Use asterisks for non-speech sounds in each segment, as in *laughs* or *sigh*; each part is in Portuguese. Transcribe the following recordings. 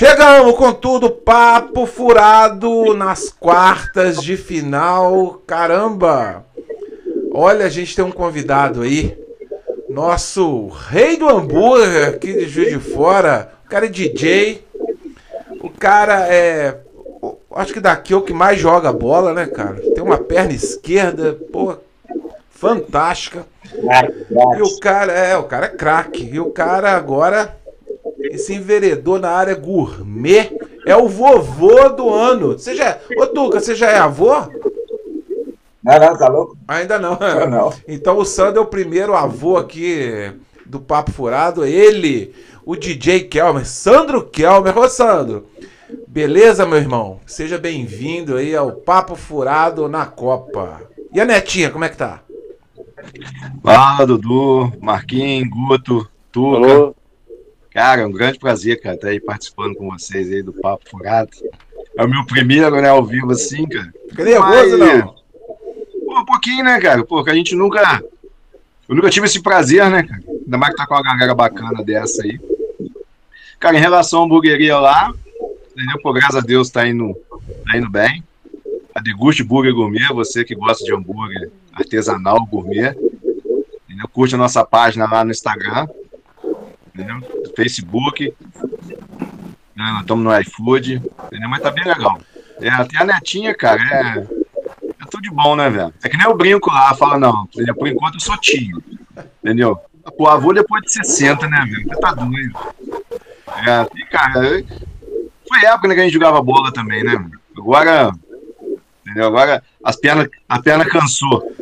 Chegamos com tudo, papo furado nas quartas de final. Caramba! Olha, a gente tem um convidado aí. Nosso rei do hambúrguer aqui de Juiz de Fora. O cara é DJ. O cara é. Acho que daqui é o que mais joga bola, né, cara? Tem uma perna esquerda, pô, fantástica. E o cara, é, o cara é craque. E o cara agora esse enveredou na área gourmet é o vovô do ano. Você já é... Ô, Tuca, você já é avô? Não, não, tá louco? Ainda não. Não, não. Então o Sandro é o primeiro avô aqui do Papo Furado. Ele, o DJ Kelmer, Sandro Kelmer. Ô, Sandro, beleza, meu irmão? Seja bem-vindo aí ao Papo Furado na Copa. E a netinha, como é que tá? Fala, Dudu, Marquinhos, Guto, Tuca. Alô. Cara, é um grande prazer, cara, estar aí participando com vocês aí do Papo Furado. É o meu primeiro, né, ao vivo assim, cara. Fica nervoso, Mas, não? Pô, um pouquinho, né, cara? Porque a gente nunca. Eu nunca tive esse prazer, né, cara? Ainda mais que tá com uma galera bacana dessa aí. Cara, em relação à hamburgueria lá, entendeu? Pô, graças a Deus tá indo, tá indo bem. A Deguste Burger Gourmet, você que gosta de hambúrguer artesanal gourmet, entendeu? Curte a nossa página lá no Instagram, entendeu? Facebook. Né? Nós estamos no iFood, entendeu? Mas tá bem legal. É, tem a netinha, cara, é, é tudo de bom, né, velho? É que nem eu brinco lá, fala, não, entendeu? por enquanto eu sou tio, entendeu? O avô depois de 60, né, velho? Você tá doido. É, e, cara, foi época né, que a gente jogava bola também, né? Agora, entendeu? Agora as pernas, a perna cansou.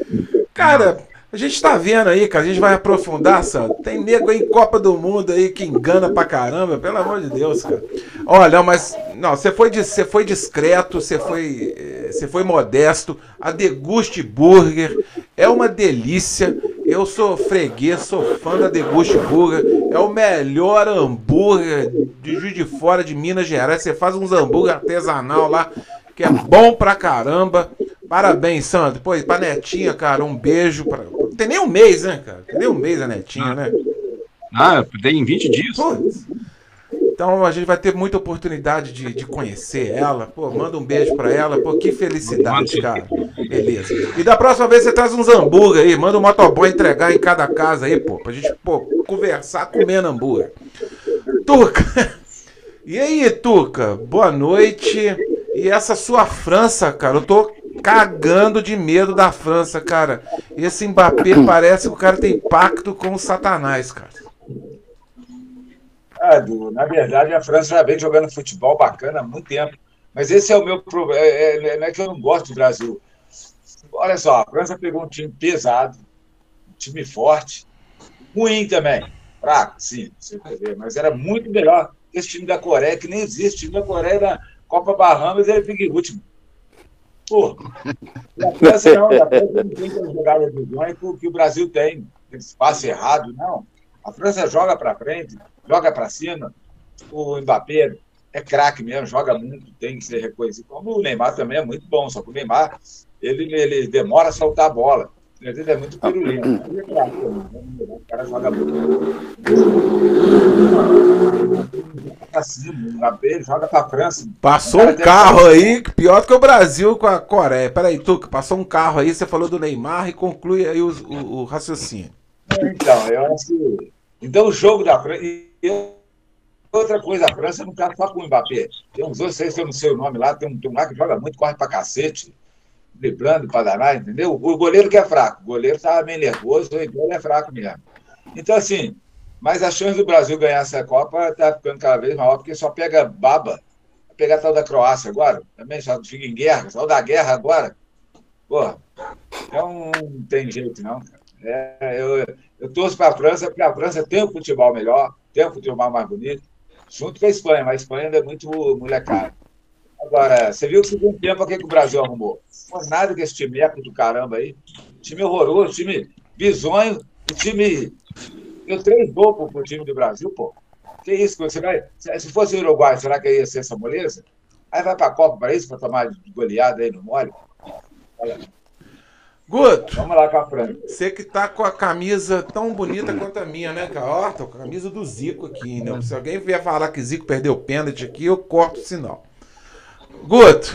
Cara, a gente tá vendo aí, cara, a gente vai aprofundar, Sandro. Tem nego aí Copa do Mundo aí que engana pra caramba, pelo amor de Deus, cara. Olha, mas não, você foi, você foi discreto, você foi, eh, você foi modesto. A Deguste Burger é uma delícia. Eu sou freguês, sou fã da Deguste Burger. É o melhor hambúrguer de Juiz de Fora de Minas Gerais. Você faz uns hambúrguer artesanal lá que é bom pra caramba. Parabéns, Sandro. Pô, pra netinha, cara, um beijo. Pra... Tem nem um mês, né, cara? Tem nem um mês a netinha, né? Ah, tem 20 dias. Então a gente vai ter muita oportunidade de, de conhecer ela. Pô, manda um beijo pra ela. Pô, que felicidade, cara. Beleza. E da próxima vez você traz uns hambúrguer aí. Manda um motoboy entregar em cada casa aí, pô. Pra gente, pô, conversar comendo hambúrguer. Tuca. *laughs* E aí, Tuca? Boa noite. E essa sua França, cara, eu tô cagando de medo da França, cara. Esse Mbappé parece que o cara tem pacto com o Satanás, cara. Ah, Du, na verdade a França já vem jogando futebol bacana há muito tempo. Mas esse é o meu problema. É, é, não é que eu não gosto do Brasil. Olha só, a França pegou um time pesado, um time forte, ruim também. Fraco, sim, você vai ver, mas era muito melhor esse time da Coreia, que nem existe. O time da Coreia da Copa Bahamas ele fica último. Pô, a *laughs* França não, a França não tem aquela jogada de ganho que o Brasil tem, esse passe errado, não. A França joga para frente, joga para cima. O Mbappé é craque mesmo, joga muito, tem que ser reconhecido. Como o Neymar também é muito bom, só que o Neymar ele, ele demora a soltar a bola. É muito pirulinho. Ele é craque O cara joga muito. O Mbappé joga pra França. Passou um carro aí, pior que o Brasil com a Coreia. Peraí, Tuca, passou um carro aí, você falou do Neymar e conclui aí o, o, o raciocínio. Então, eu acho que. Então, o jogo da França. Outra coisa, a França não tá só com o Mbappé. Tem uns dois, seis que eu não sei o nome lá, tem um, tem um lá que joga muito, corre pra cacete, driblando pra danar, entendeu? O goleiro que é fraco. O goleiro tava meio nervoso, então ele é fraco mesmo. Então, assim, mas a chance do Brasil ganhar essa Copa tá ficando cada vez maior, porque só pega baba. Vai pegar a tal da Croácia agora, também só fica em guerra, só da guerra agora. Porra, então não tem jeito, não, cara. É, eu, eu torço para a França, porque a França tem um futebol melhor, tem um futebol mais bonito, junto com a Espanha, mas a Espanha ainda é muito molecada. Agora, você viu que segundo tempo o que, o Brasil arrumou? Não foi nada que esse time é do caramba aí. Time horroroso, time bizonho, o time. Deu três gols pro time do Brasil, pô. Que isso? Você vai, se fosse o Uruguai, será que ia ser essa moleza? Aí vai para a Copa para isso, para tomar de goleada aí no mole? Olha. Guto, Vamos lá com a Franca. você que tá com a camisa tão bonita quanto a minha, né, cara? Ó, tô com a camisa do Zico aqui, né? Se alguém vier falar que Zico perdeu o pênalti aqui, eu corto o sinal. Guto,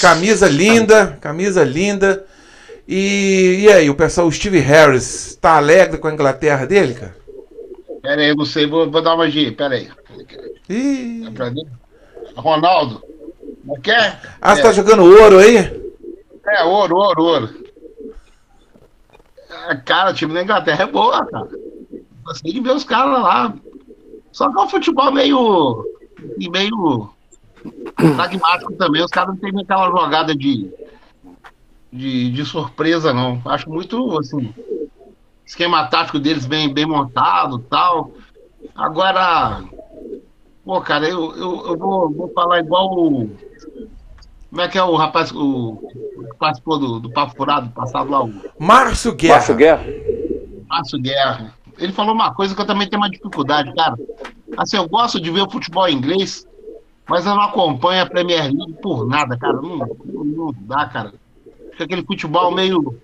camisa linda, camisa linda. E, e aí, o pessoal, o Steve Harris, tá alegre com a Inglaterra dele, cara? Pera aí, eu não sei, vou, vou dar uma G, pera aí. Ih. É pra mim? Ronaldo, não quer? Ah, você é, tá jogando ouro aí? é, ouro, ouro, ouro. Ah, Cara, o time da Inglaterra é boa, cara. Gostei de ver os caras lá. Só que é um futebol meio. meio. Pragmático também. Os caras não tem aquela jogada de, de. de surpresa, não. Acho muito, assim. Esquema tático deles bem, bem montado tal. Agora. Pô, cara, eu, eu, eu vou, vou falar igual o. Como é que é o rapaz o, que participou do, do Papo Furado passado lá, o Márcio Guerra. Márcio Guerra. Márcio Guerra. Ele falou uma coisa que eu também tenho uma dificuldade, cara. Assim, eu gosto de ver o futebol inglês, mas eu não acompanho a Premier League por nada, cara. Não, não, dá, cara. Fica aquele futebol meio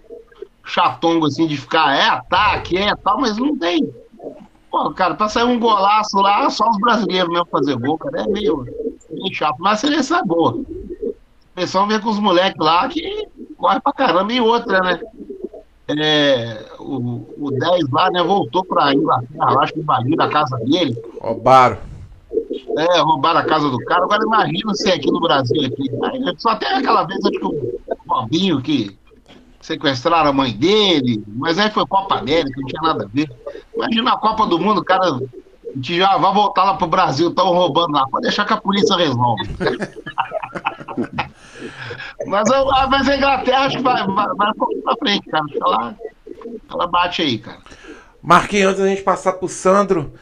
chatongo, assim, de ficar é ataque, é tal, mas não tem. Pô, cara, pra sair um golaço lá, só os brasileiros mesmo fazer gol, cara. É meio, meio chato, mas a seleção é boa. A vem com os moleques lá que corre pra caramba. E outra, né? É, o, o 10 lá, né, voltou pra Inglaterra, acho que invadiram a casa dele. Roubaram. É, roubaram a casa do cara. Agora imagina se aqui no Brasil aqui. Aí, só tem aquela vez, acho que o Bobinho que sequestraram a mãe dele, mas aí foi Copa América, não tinha nada a ver. Imagina a Copa do Mundo, o cara a gente já vai voltar lá pro Brasil, estão roubando lá. Pode deixar que a polícia resolve. *laughs* mas, ah, mas a Inglaterra acho que vai, vai, vai pra frente, cara. Acho que ela, ela bate aí, cara. Marquinhos, antes da gente passar pro Sandro.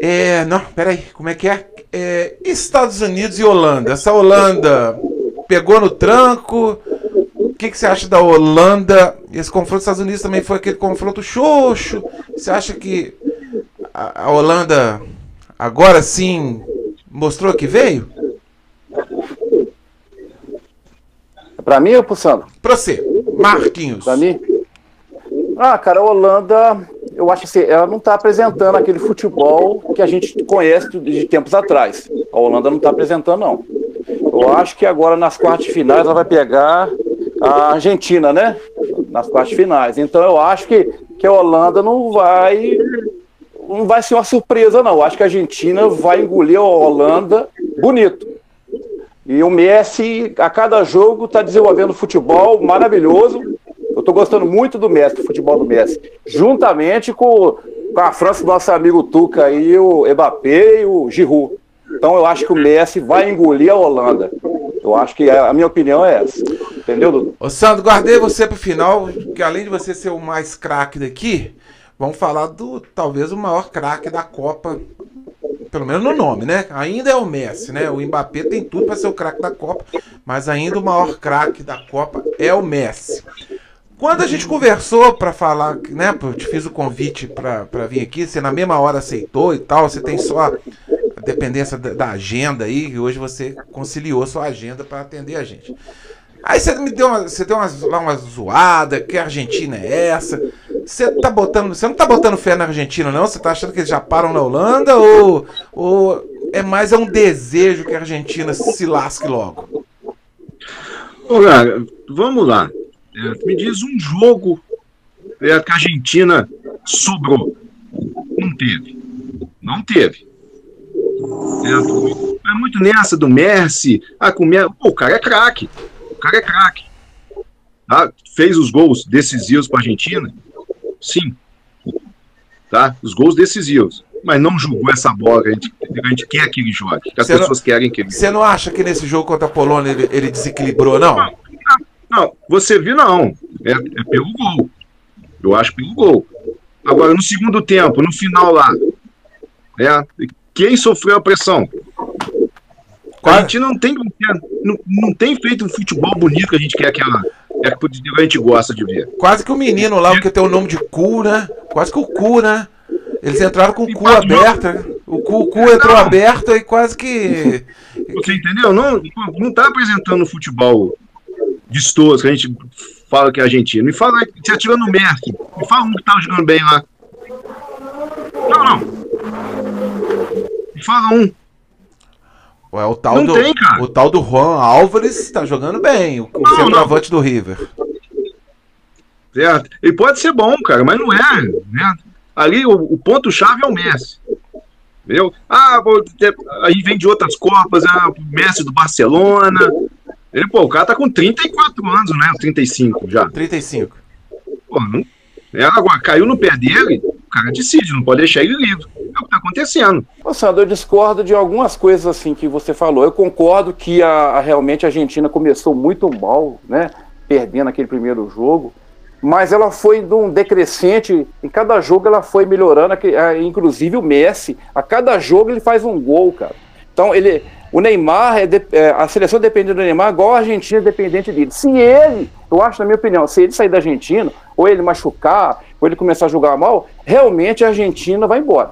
É. Não, peraí, como é que é? é? Estados Unidos e Holanda. Essa Holanda pegou no tranco. O que, que você acha da Holanda? Esse confronto dos Estados Unidos também foi aquele confronto xoxo. Você acha que a, a Holanda agora sim mostrou que veio? Pra mim ou pro Sandro? Pra você, Marquinhos. Pra mim? Ah, cara, a Holanda, eu acho que assim, ela não tá apresentando aquele futebol que a gente conhece de- tempos atrás. A Holanda não tá apresentando, não. Eu acho que agora nas quartas finais ela vai pegar a Argentina, né? Nas quartas finais. Então eu acho que, que a Holanda não vai. Não vai ser uma surpresa, não. Eu acho que a Argentina vai engolir a Holanda bonito. E o Messi, a cada jogo, está desenvolvendo futebol maravilhoso. Eu estou gostando muito do Messi, do futebol do Messi. Juntamente com, com a França, do nosso amigo Tuca aí, o Mbappé e o Giroud. Então eu acho que o Messi vai engolir a Holanda. Eu acho que a, minha opinião é essa. Entendeu, Dudu? Ô Sandro, guardei você pro final, que além de você ser o mais craque daqui, vamos falar do talvez o maior craque da Copa, pelo menos no nome, né? Ainda é o Messi, né? O Mbappé tem tudo para ser o craque da Copa, mas ainda o maior craque da Copa é o Messi. Quando a gente conversou para falar, né? Eu te fiz o convite para vir aqui, você na mesma hora aceitou e tal, você tem só a dependência da, da agenda aí, e hoje você conciliou sua agenda para atender a gente. Aí você me deu uma, você deu umas, lá uma zoada, que Argentina é essa? Você tá botando, você não tá botando fé na Argentina não? Você tá achando que eles já param na Holanda ou, ou é mais é um desejo que a Argentina se lasque logo? Cara, vamos lá. É, me diz um jogo é, que a Argentina sobrou. Não teve. Não teve. É muito nessa do Messi. Ah, com o Messi. Pô, o cara é craque. O cara é craque. Tá? Fez os gols decisivos para a Argentina? Sim. Tá? Os gols decisivos. Mas não jogou essa bola que a gente, a gente quer que ele jogue. Que as não- pessoas querem que ele Você não acha que nesse jogo contra a Polônia ele, ele desequilibrou, não? Não, você viu não. É, é pelo gol. Eu acho pelo gol. Agora, no segundo tempo, no final lá, é, quem sofreu a pressão? A gente não tem, não, não tem feito um futebol bonito que a gente quer que ela, é que a gente gosta de ver. Quase que o menino lá, que tem o nome de cu, né? Quase que o cu, né? Eles entraram com o cu não. aberto. O cu, o cu entrou aberto e quase que. Você entendeu? Não, não tá apresentando futebol vistoso, que a gente fala que é argentino. Me fala aí, você atira no Merck. Me fala um que tava jogando bem lá. Não, não. Me fala um. Ué, o tal, Não do, tem, cara. o tal do Juan Álvares tá jogando bem, o, o Não, centroavante do River. Certo? Ele pode ser bom, cara, mas não é. Né? Ali o, o ponto-chave é o Messi. Entendeu? Ah, a gente vem de outras Copas, ah, o Messi do Barcelona. Ele, pô, o cara tá com 34 anos, né? 35 já. 35. Pô, não, é, agora, caiu no pé dele, o cara decide, não pode deixar ele livre. É o que tá acontecendo. Ô, Sandro, eu discordo de algumas coisas assim que você falou. Eu concordo que a, a- realmente a Argentina começou muito mal, né? Perdendo aquele primeiro jogo. Mas ela foi de um decrescente. Em cada jogo ela foi melhorando. ah, Inclusive o Messi, a cada jogo ele faz um gol, cara. Então ele. O Neymar, é de- é, a seleção depende do Neymar, igual a Argentina é dependente dele. Se ele, eu acho, na minha opinião, se ele sair da Argentina, ou ele machucar, ou ele começar a jogar mal, realmente a Argentina vai embora.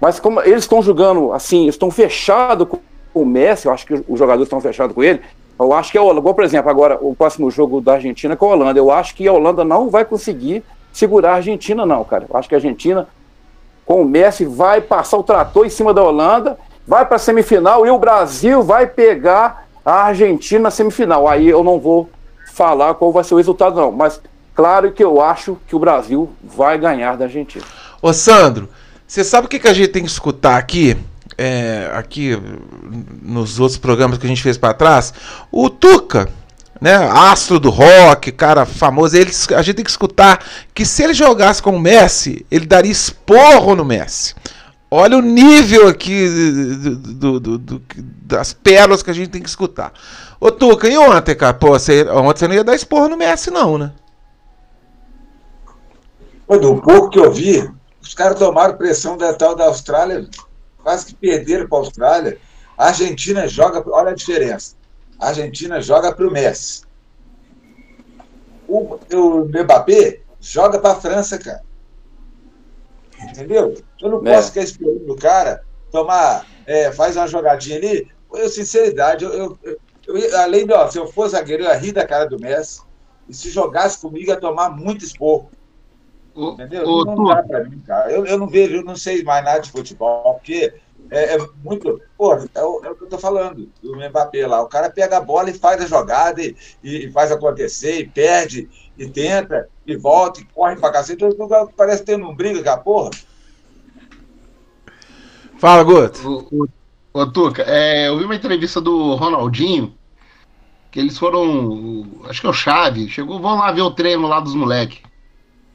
Mas como eles estão jogando assim, estão fechados com o Messi, eu acho que os jogadores estão fechados com ele. Eu acho que a Holanda, igual, por exemplo, agora o próximo jogo da Argentina com a Holanda, eu acho que a Holanda não vai conseguir segurar a Argentina, não, cara. Eu acho que a Argentina, com o Messi, vai passar o trator em cima da Holanda, vai para a semifinal e o Brasil vai pegar a Argentina na semifinal. Aí eu não vou falar qual vai ser o resultado, não. Mas claro que eu acho que o Brasil vai ganhar da Argentina. Ô Sandro, você sabe o que, que a gente tem que escutar aqui? É, aqui nos outros programas que a gente fez pra trás? O Tuca, né? Astro do rock, cara famoso. Ele, a gente tem que escutar que se ele jogasse com o Messi, ele daria esporro no Messi. Olha o nível aqui do- do- do- das pérolas que a gente tem que escutar. Ô Tuca, e ontem, cara? Pô, você, ontem você não ia dar esporro no Messi, não, né? Do pouco que eu vi, os caras tomaram pressão da tal da Austrália, quase que perderam para a Austrália. A Argentina joga, olha a diferença. A Argentina joga para o Messi. O, o Mbappé joga para a França, cara. Entendeu? Eu não É. posso ficar esperando o cara tomar, é, faz uma jogadinha ali. Eu, sinceridade, eu, eu, eu- além de, ó, se eu for zagueiro, eu ia rir da cara do Messi. E se jogasse comigo, ia tomar muito esporro. Entendeu? ô, não Tu, dá pra mim, cara. Eu, eu não vejo, eu não sei mais nada de futebol, porque é, é muito. Pô, é o, é o que eu tô falando, do Mbappé lá. O cara pega a bola e faz a jogada e, e faz acontecer, e perde, e tenta, e volta, e corre pra cacete. Então, Parece ter um briga com a porra. Fala, Guto. Ô, Tuca, é, eu vi uma entrevista do Ronaldinho, que eles foram, acho que é o Chave, chegou, vão lá ver o treino lá dos moleques,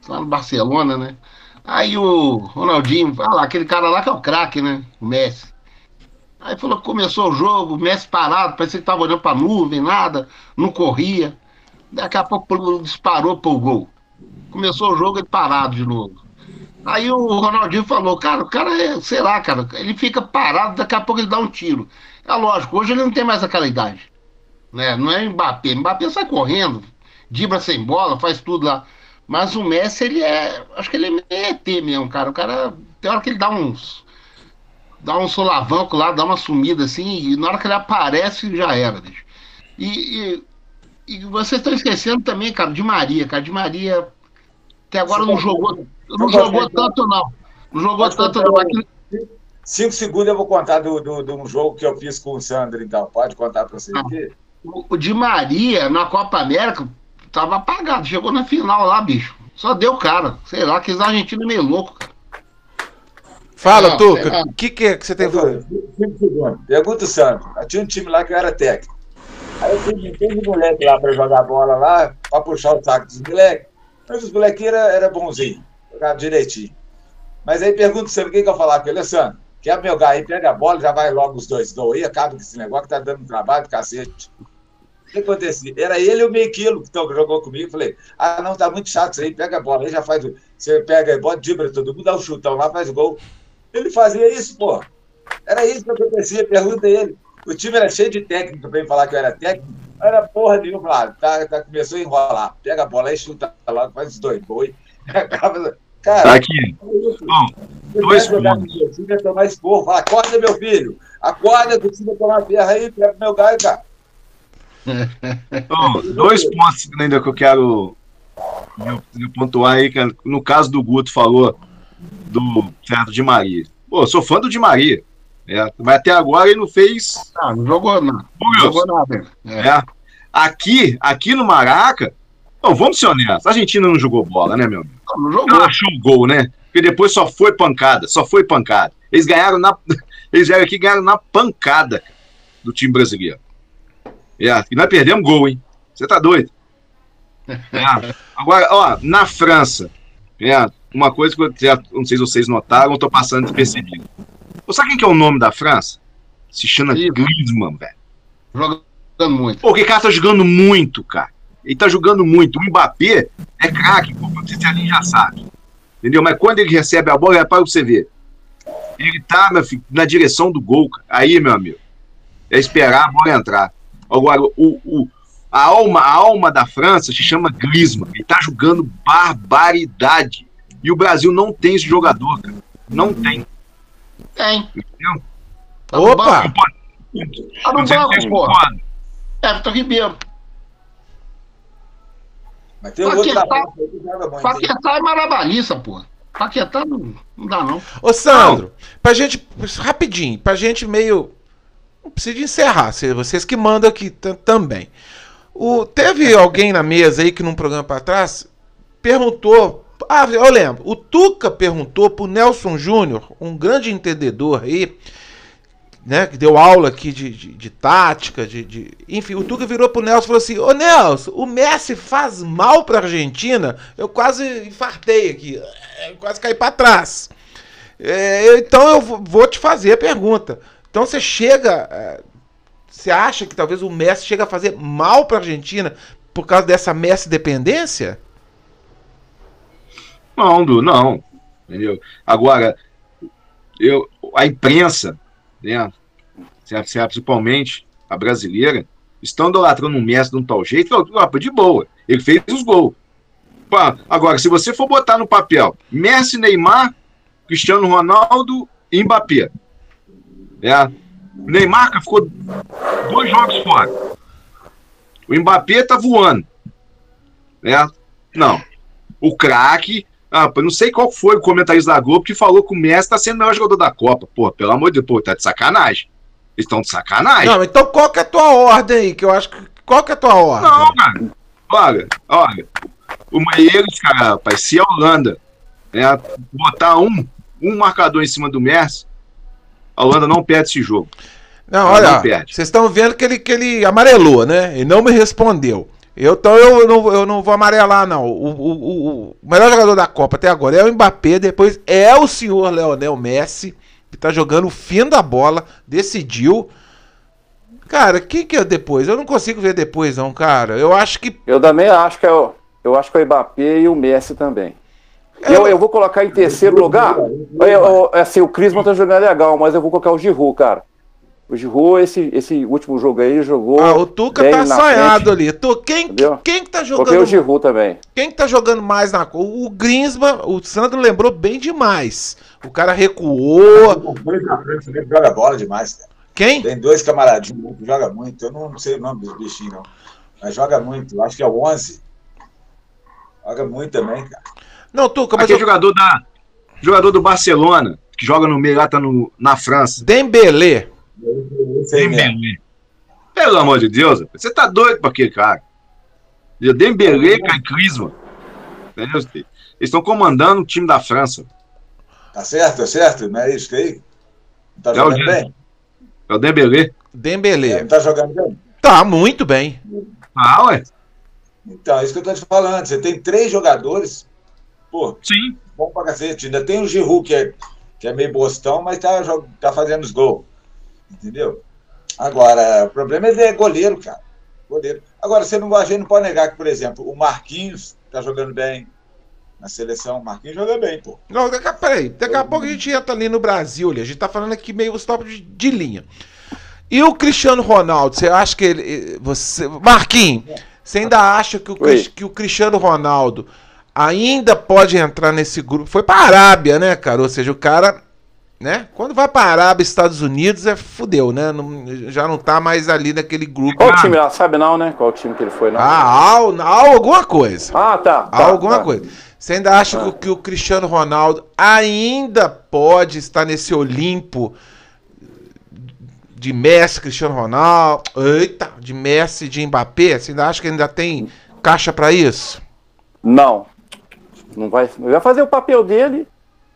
lá no Barcelona, né? Aí o Ronaldinho, ah lá, aquele cara lá que é o craque, né? O Messi. Aí falou que começou o jogo, o Messi parado, parecia que tava olhando pra nuvem, nada, não corria. Daqui a pouco disparou pro gol. Começou o jogo, ele parado de novo. Aí o Ronaldinho falou, cara, o cara é, sei lá, cara, ele fica parado, daqui a pouco ele dá um tiro. É lógico, hoje ele não tem mais aquela idade. Né? Não é Mbappé. Mbappé sai correndo, dibra sem bola, faz tudo lá. Mas o Messi, ele é. Acho que ele é ET mesmo, cara. O cara. Tem hora que ele dá uns. Dá um solavanco lá, dá uma sumida assim, e na hora que ele aparece, já era, bicho. E, e, e vocês estão esquecendo também, cara, de Maria, cara. De Maria. Até agora não jogou. Não jogou tanto, não. Não jogou tanto, não. Cinco segundos eu vou contar do, do, de um jogo que eu fiz com o Sandro, então. Pode contar pra você aqui? O Di Maria, na Copa América, tava apagado. Chegou na final lá, bicho. Só deu cara. Sei lá, que os argentinos meio louco, cara. Fala, Não, Tuca. O que, que é que você tem? Cinco segundos. Pergunta o Sandro. Tinha um time lá que eu era técnico. Aí eu fui de moleque lá pra jogar bola lá, pra puxar o saco dos moleques. Mas os molequinhos eram era bonzinhos, jogavam direitinho. Mas aí pergunta o Sandro, quem que eu falar com ele? Sandro, quer meu aí, pega a bola, já vai logo os dois gol aí, acaba com esse negócio que tá dando trabalho do cacete. O que acontecia? Era ele e o meio quilo que jogou comigo. Falei, ah, não, tá muito chato isso aí, pega a bola, aí já faz o. Você pega a bola, dibra todo mundo, dá um chutão lá, faz o gol. Ele fazia isso, pô. Era isso que acontecia, pergunta ele. O time era cheio de técnico pra ele falar que eu era técnico. Era porra nenhuma. Falava, tá, tá, começou a enrolar. Pega a bola aí, chuta lá, faz os dois gols. *laughs* Acaba- Tá Cara, aqui. Bom, dois pontos. time é tomar esporro. Fala, acorda, meu filho. Acorda, que precisa tomar ferro aí, pega o meu galho, cara. Bom, dois pontos ainda que eu quero eu, eu pontuar aí, que no caso do Guto falou do certo de Maria. Pô, eu sou fã do Di Maria. É, mas até agora ele não fez. Ah, não jogou nada. Não jogou nada. É. É. Aqui, aqui no Maraca, não, vamos ser honestos, a Argentina não jogou bola, né, meu amigo? Não, não jogou. Não achou o gol, né? Porque depois só foi pancada, só foi pancada. Eles ganharam na. *laughs* Eles vieram aqui e ganharam na pancada do time brasileiro. É, e nós perdemos gol, hein? Você tá doido? É. Agora, ó, na França, é, uma coisa que eu já, não sei se vocês notaram, eu tô passando despercebido. Você sabe quem que é o nome da França? Se chama Griezmann, velho. Jogando muito. Pô, o cara tá jogando muito, cara. Ele tá jogando muito. O Mbappé é craque, pô, não sei se a gente já sabe. Entendeu? Mas quando ele recebe a bola, é para você ver. Ele tá, meu filho, na direção do gol, cara. Aí, meu amigo, é esperar a bola entrar. Agora, o, o, a, alma, a alma da França se chama Griezmann. Ele tá jogando barbaridade. E o Brasil não tem esse jogador, cara. Não tem. Tem. Entendeu? Tá no Opa! banco. Tá no Não banco, concordam. Everton Ribeiro. Mas tem outro da França aí que joga muito. hein? Paquetá é marabalista, pô. Paquetá não, não dá, não. Ô, Sandro, pra gente. Rapidinho, pra gente meio. Não precisa de encerrar, se- vocês que mandam aqui tam- também. O, teve alguém na mesa aí que num programa pra trás perguntou. Ah, eu lembro. O Tuca perguntou pro Nelson Júnior, um grande entendedor aí, né? Que deu aula aqui de, de, de tática, de, de- Enfim, o Tuca virou pro Nelson e falou assim: Ô Nelson, o Messi faz mal pra Argentina? Eu quase infartei aqui, eu quase caí pra trás. É, então eu vou- vou te fazer a pergunta. Então você chega. é, Você acha que talvez o Messi chega a fazer mal pra Argentina por causa dessa Messi dependência? Não, Du, não. Entendeu? Agora, eu, a imprensa, né, principalmente a brasileira, estão idolatrando um Messi de um tal jeito, ó, de boa. Ele fez os gols. Agora, se você for botar no papel Messi, Neymar, Cristiano Ronaldo e Mbappé. Né? O Neymar ficou dois jogos fora. O Mbappé tá voando. Né? Não. O craque. Ah, não sei qual foi o comentarista da Globo que falou que o Messi tá sendo o melhor jogador da Copa. Pô, pelo amor de Deus, pô, tá de sacanagem. Eles estão de sacanagem. Não, então qual que é a tua ordem aí? Que eu acho que. Qual que é a tua ordem? Não, cara. Olha, olha. O eles, cara, rapaz, se a Holanda né, botar um, um marcador em cima do Messi, a Holanda não perde esse jogo. Não, Não, olha, vocês estão vendo que ele, que ele amarelou, né? E não me respondeu. Eu, então eu não, eu não vou amarelar, não. O, o, o, o melhor jogador da Copa até agora é o Mbappé, depois é o senhor Leonel Messi, que tá jogando o fim da bola, decidiu. Cara, quem que é depois? Eu não consigo ver depois, não, cara. Eu acho que. Eu também acho que é o, eu acho que é o Mbappé e o Messi também. Eu, eu vou colocar em terceiro lugar. Eu, eu, assim, o Crisman tá jogando legal, mas eu vou colocar o Giroud, cara. O Giroud, esse, esse último jogo aí, jogou. Ah, o Tuca bem tá na sonhado frente. ali. Tu, quem, Entendeu? quem que tá Coloquei o jogando. Giroud também. Quem que tá jogando mais na cor? O Grinsman, o Sandro lembrou bem demais. O cara recuou. Dois da França mesmo joga bola demais, cara. Quem? Tem dois camaradinhos que jogam muito. Eu não sei o nome dos bichinhos, não. Mas joga muito. Eu acho que é o 11. Joga muito também, cara. Não, Tuca, mas Aquele eu... jogador, da, jogador do Barcelona, que joga no meio lá, tá no, na França. Dembele. Pelo amor de Deus, você tá doido pra aquele cara. E o Dembélé, Kai Crisma. Entendeu? Eles estão comandando o time da França. Tá certo, tá certo? Não é isso que aí? Não tá É jogando bem? É o Dembélé. É, Dembele. Não tá jogando bem? Tá muito bem. Ah, ué. Então, é isso que eu tô te falando. Você tem três jogadores, pô, Sim. bom pra cacete. Ainda tem o Giroud, que é, que é meio bostão, mas tá, tá fazendo os gols. Entendeu? Agora, o problema é ele é goleiro, cara. Goleiro. Agora, você não, a gente não pode negar que, por exemplo, o Marquinhos tá jogando bem na seleção. O Marquinhos joga bem, pô. Não, daqui, a- peraí, daqui a pouco a gente entra ali no Brasil. ali. A gente tá falando aqui meio os top de, de linha. E o Cristiano Ronaldo, você acha que ele. Você, Marquinhos, você ainda acha que o, Oi. Que o Cristiano Ronaldo ainda pode entrar nesse grupo? Foi pra Arábia, né, cara? Ou seja, o cara né? Quando vai pra Arábia, Estados Unidos, é fudeu, né? Não- já não tá mais ali naquele grupo. Qual time lá? Sabe não, né? Qual time que ele foi, não? Ah, al alguma coisa. Ah, tá. tá, alguma tá. coisa. Você ainda acha que, o- que o Cristiano Ronaldo ainda pode estar nesse Olimpo de Messi, Cristiano Ronaldo, eita, de Messi, de Mbappé? Você ainda acha que ainda tem caixa pra isso? Não. Não vai. Vai fazer o papel dele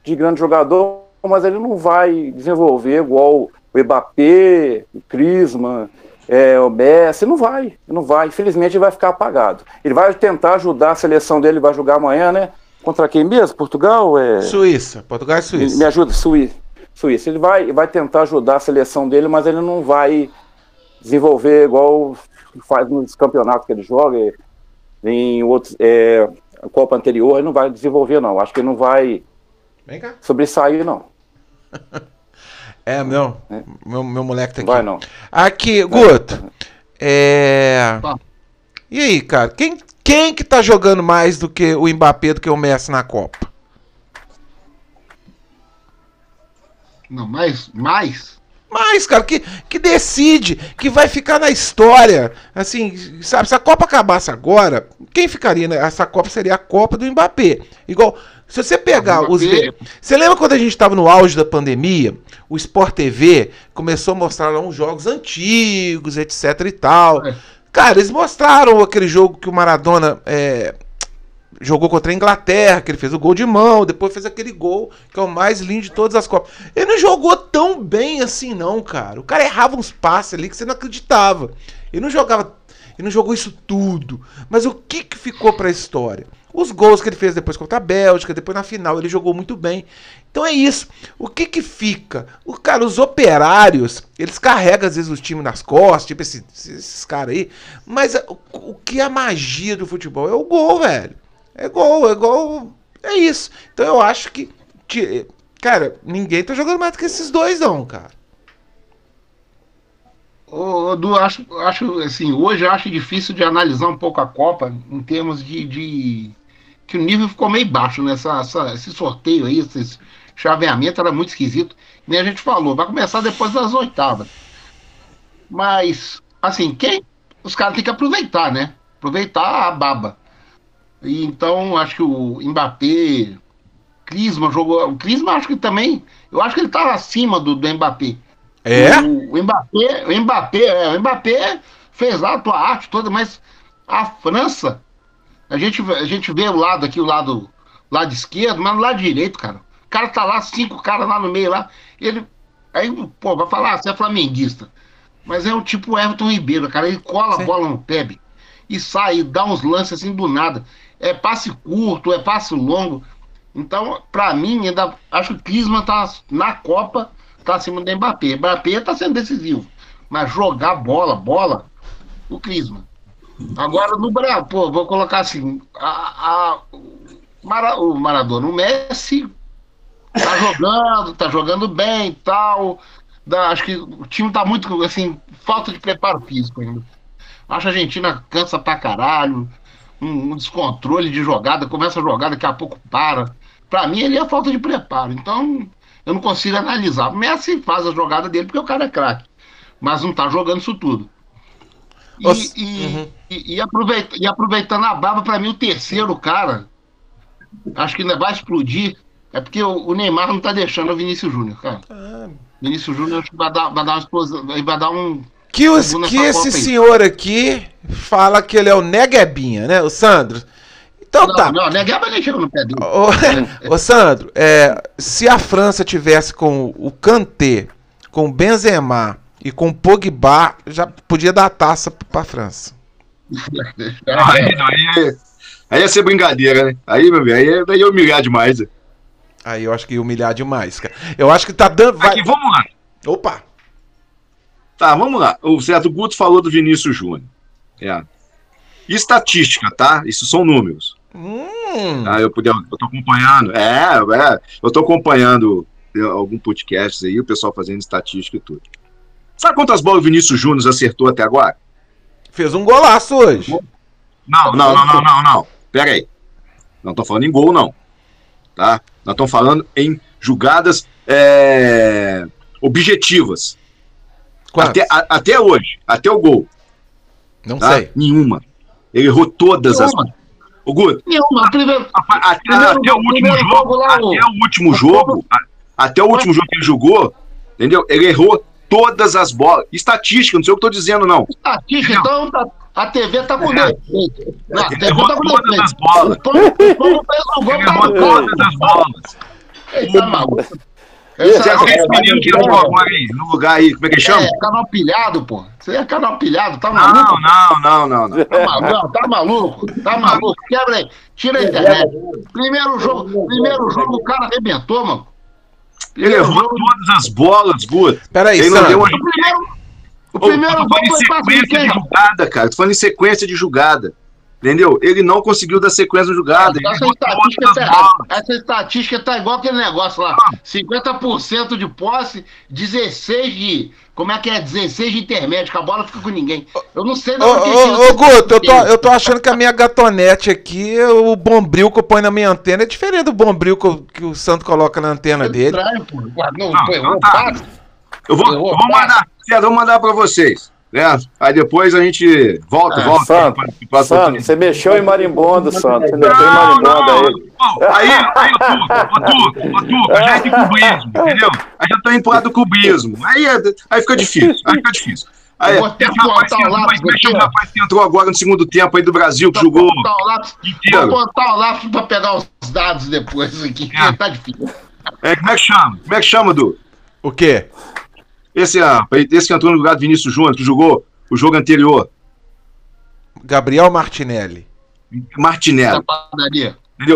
de grande jogador, mas ele não vai desenvolver igual o Mbappé, o Crisman, é, o Messi. Não vai. Não vai. Infelizmente ele vai ficar apagado. Ele vai tentar ajudar a seleção dele, vai jogar amanhã, né? Contra quem mesmo? Portugal? É... Suíça, Portugal e Suíça. me ajuda, Suíça. Suíça. Ele vai, vai tentar ajudar a seleção dele, mas ele não vai desenvolver igual faz nos campeonatos que ele joga, em outros, é, Copa anterior, ele não vai desenvolver, não. Acho que ele não vai Vem cá. *laughs* não. É, meu, meu, moleque tá aqui. Vai, não. Aqui, Guto. É. Tá. E aí, cara? Quem, quem que tá jogando mais do que o Mbappé, do que o Messi na Copa? Não, mas, mais. Mas, cara, que, que decide, que vai ficar na história. Assim, sabe, se a Copa acabasse agora, quem ficaria nessa Copa seria a Copa do Mbappé. Igual, se você pegar os. Você lembra quando a gente estava no auge da pandemia? O Sport TV começou a mostrar lá uns jogos antigos, etc e tal. É. Cara, eles mostraram aquele jogo que o Maradona é, jogou contra a Inglaterra, que ele fez o gol de mão, depois fez aquele gol que é o mais lindo de todas as Copas. Ele não jogou tão bem assim, não, cara. O cara errava uns passes ali que você não acreditava. Ele não jogava. Ele não jogou isso tudo. Mas o que, que ficou pra história? Os gols que ele fez depois contra a Bélgica, depois na final, ele jogou muito bem. Então é isso. O que que fica? O cara, os operários, eles carregam às vezes os times nas costas, tipo esse- esses caras aí. Mas o, o que é a magia do futebol é o gol, velho. É gol, é gol. É isso. Então eu acho que. Cara, ninguém tá jogando mais do que esses dois, não, cara. Ô, Du, acho, acho assim, hoje eu acho difícil de analisar um pouco a Copa em termos de, de- que o nível ficou meio baixo nessa essa- esse sorteio aí, esse chaveamento era muito esquisito. Nem a gente falou, vai começar depois das oitavas. Mas, assim, quem os caras têm que aproveitar, né? Aproveitar a baba. E então, acho que o Mbappé, Clisma jogou. O Clisma acho que também. Eu acho que ele tá acima do, do Mbappé. É? O, o Mbappé, o Mbappé, é, o Mbappé fez lá a tua arte toda, mas a França, a gente, vê- a gente vê o lado aqui, o lado, lado esquerdo, mas no lado direito, cara. O cara tá lá, cinco caras lá no meio lá. Ele. Aí, pô, vai falar, você é flamenguista. Mas é o tipo Everton Ribeiro, cara. Ele cola Sim. a bola no pé bicho, e sai, e dá uns lances assim do nada. É passe curto, é passe longo. Então, pra mim, ainda acho que o Klinsmann tá na Copa, tá acima do Mbappé. Mbappé tá sendo decisivo. Mas jogar bola, bola, o Klinsmann. Agora no Brasil, pô, vou colocar assim, a, a- Mara- o Maradona, o Messi tá jogando, tá jogando bem e tal. Dá- acho que o time tá muito, assim, falta de preparo físico ainda. Acho a Argentina cansa pra caralho, um, descontrole de jogada, começa a jogar, daqui a pouco para. Pra mim, ele é falta de preparo. Então, eu não consigo analisar. O Messi faz a jogada dele porque o cara é craque, mas não tá jogando isso tudo. E, Os- e- Uhum. e- e aproveita- e aproveitando a barba, pra mim, o terceiro cara, acho que ainda vai explodir, é porque o, o Neymar não tá deixando o Vinícius Júnior, cara. Ah, Vinícius Júnior acho que vai dar, vai dar uma explosão, vai dar um. Que, os, que esse aí. senhor aqui fala que ele é o Neguebinha, né? O Sandro. Então Não, tá. não, Negaba nem chega no pé dele. Ô, ô, Sandro, é, se a França tivesse com o Kanté, com o Benzema e com o Pogba, já podia dar a taça pra França. *laughs* Aí, não, aí, aí ia ser brincadeira, né? Aí, meu velho, aí, daí ia humilhar demais. né? Aí eu acho que ia humilhar demais, cara. Eu acho que tá dando. Vai... Aqui, vamos lá. Opa! Tá, vamos lá. O Certo Guto falou do Vinícius Júnior. É. Estatística, tá? Isso são números. Hum, Tá? Eu, puder, eu tô acompanhando. É, é. Eu tô acompanhando é, algum podcast aí, o pessoal fazendo estatística e tudo. Sabe quantas bolas o Vinícius Júnior acertou até agora? fez um golaço hoje. Não, não, não, não, não, não. Pera aí. Não tô falando em gol, não. Tá? Nós estamos falando em julgadas é, objetivas. Até, a- até hoje, até o gol. Não Tá? sei. Nenhuma. Ele errou todas as. Nenhuma. O Guto, Nenhuma. Primeiro, até, Primeiro até o último primeiro jogo, jogo lá, o- até o último jogo, a- até o último jogo que ele jogou, entendeu? Ele errou todas as bolas. Estatística, não sei o que eu tô dizendo, não. estatística, então tá- a TV tá com É. defeito. A Ele TV errou tá com todas defeito. as bolas. O Pão o fez um gol, Ele tá errou no todas as bolas. Ele tá maluco. É esse menino que entrou agora aí, no lugar aí, como é que ele chama? É, canal pilhado, pô. Você é canal pilhado, tá maluco? não, não, não, não. Tá maluco, tá maluco, tá maluco. Quebra aí, tira a internet. Primeiro jogo, primeiro jogo o cara arrebentou, mano. Ele errou todas as bolas, Guto. Peraí, Ele não deu uma O primeiro, o primeiro gol falando em foi quase sequência de jogada, cara. Tô falando em sequência de jogada. Entendeu? Ele não conseguiu dar sequência de jogada. Ele Essa estatística tá. Essa estatística tá igual aquele negócio lá. 50% de posse, 16 de. Como é que é? 16 de intermédio, que a bola fica com ninguém. Eu não sei onde que ô, Guto, eu tô, eu tô achando que a minha gatonete aqui, o bombril que eu ponho na minha antena é diferente do bombril que, eu- que o Santo coloca na antena dele. Estranho, pô. Não, Não, então eu tá. Eu vou, eu vou mandar, eu vou mandar pra vocês. Né? Aí depois a gente volta, Ah, volta. Santo, pra- Sandro, você mexeu em marimbondo, Sandro. Você mexeu em Não, marimbondo não. aí. Pô, Aí, aí, ô Tuca, ô Tuca, ô Tuca, já é de cubismo, entendeu? Aí já tô indo pro lado do cubismo. Aí, é- aí fica difícil, aí fica difícil. Aí, Eu vou botar que o lápis chama o rapaz que entrou agora no segundo tempo aí do Brasil, que Vou jogou botar o lápis, vou botar o lápis pra pegar os dados depois aqui, É. *laughs* tá difícil. É, como é que chama? Como é que chama, Du? O quê? Esse, ah, esse que entrou no lugar do Vinícius Júnior, que jogou o jogo anterior, Gabriel Martinelli. Martinelli.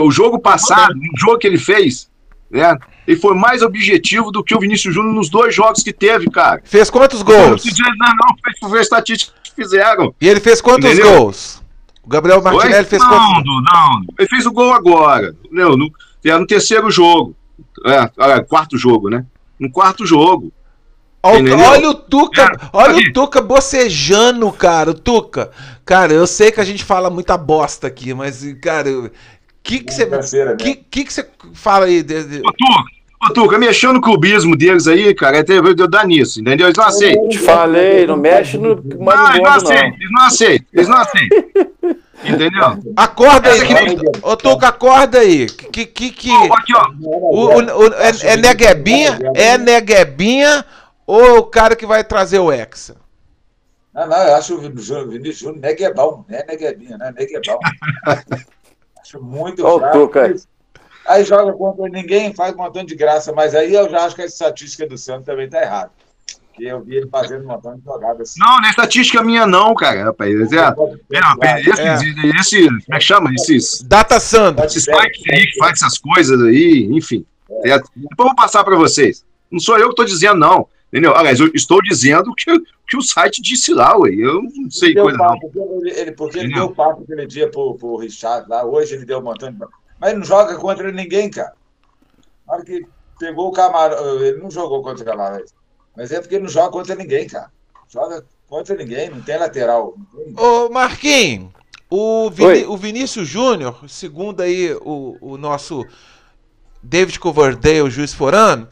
O jogo passado, o jogo que ele fez, né? Ele foi mais objetivo do que o Vinícius Júnior nos dois jogos que teve, cara. Fez quantos Não gols? não, não, foi, foi a estatística que fizeram. E ele fez quantos Entendeu? gols? O Gabriel Martinelli fez não, quantos Du, não, ele fez o gol agora. Entendeu? No, é, no terceiro jogo. É, é, quarto jogo, né? No quarto jogo. Olha, olha o Tuca, É, olha o Tuca bocejando, cara. O Tuca. Cara, eu sei que a gente fala muita bosta aqui, mas, cara, o que que você né? que, que que você fala aí? de- de- Ô, Tuca, ô, Tuca, mexeu no clubismo deles aí, cara, até deu dar nisso, entendeu? Eles não aceitam. Te falei, não mexe no Não, eles não aceitam, não. eles não aceitam, eles não aceitam. *laughs* Entendeu? Acorda aí, ô Tuca, acorda aí. Que que que aqui, ó. o, o- o- é, é neguebinha? É neguebinha ou o cara que vai trazer o Hexa? Não, não, eu acho o Vinícius Júnior neguebão, não é neguebinha, né? Neguebão. *laughs* acho muito fraco. Aí. Joga contra ninguém, faz um montão de graça, mas aí eu já acho que a estatística do Santos também tá errada. Porque eu vi ele fazendo um montão de jogadas. Não, não é estatística minha, não, cara, rapaz. É, é, É. esses, como é que chama? Esses, Data Sandro. esses sites aí que faz essas coisas aí, enfim. certo? Depois eu vou passar para vocês. Não sou eu que estou dizendo, não. Entendeu? Aliás, eu estou dizendo que, que o site disse lá, ué. Eu não sei Deu coisa, não. papo, ele, ele- porque ele Entendeu? deu papo aquele dia pro, pro Richard lá, hoje ele deu um montão de. Mas ele não joga contra ninguém, cara. Na hora que pegou o Camarão, ele não jogou contra o Camarões. Mas é porque ele não joga contra ninguém, cara. Joga contra ninguém, não tem lateral. Não tem... Ô, Marquinhos, o, Oi. o Vinícius Júnior, segundo aí o, o nosso David Coverdale, o juiz forano,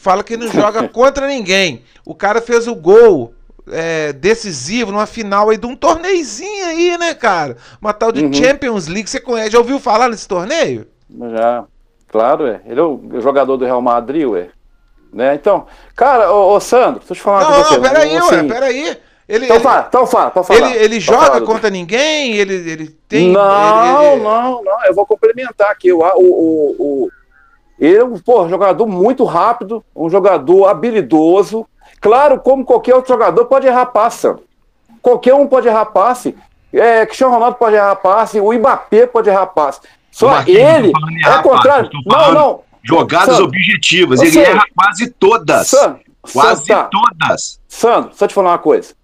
fala que não joga *laughs* contra ninguém. O cara fez o gol é, decisivo numa final aí de um torneizinho aí, né, cara? Uma tal de Uhum. Champions League. Você conhece? Já ouviu falar nesse torneio? Já, claro, é. Ele é o jogador do Real Madrid, ué. Né? Então, cara, ô, ô Sandro, deixa eu te falar Não, com você. não, peraí, assim, ué, peraí. Ele, Então ele, fala, então fala, pode falar. ele, ele joga falar, contra ninguém? Ele, ele tem. Não, ele- ele- não, não. Eu vou complementar aqui. O, o, o- ele é um pô, jogador muito rápido, um jogador habilidoso. Claro, como qualquer outro jogador pode errar passe. Qualquer um pode errar passe. É, Cristiano Ronaldo pode errar passe, o Mbappé pode errar passe. Só ele é contrário. Não, não. Jogadas Sandro, objetivas. Ele erra quase todas. Sandro, Quase Sandro, tá. todas. Sandro, só te falar uma coisa.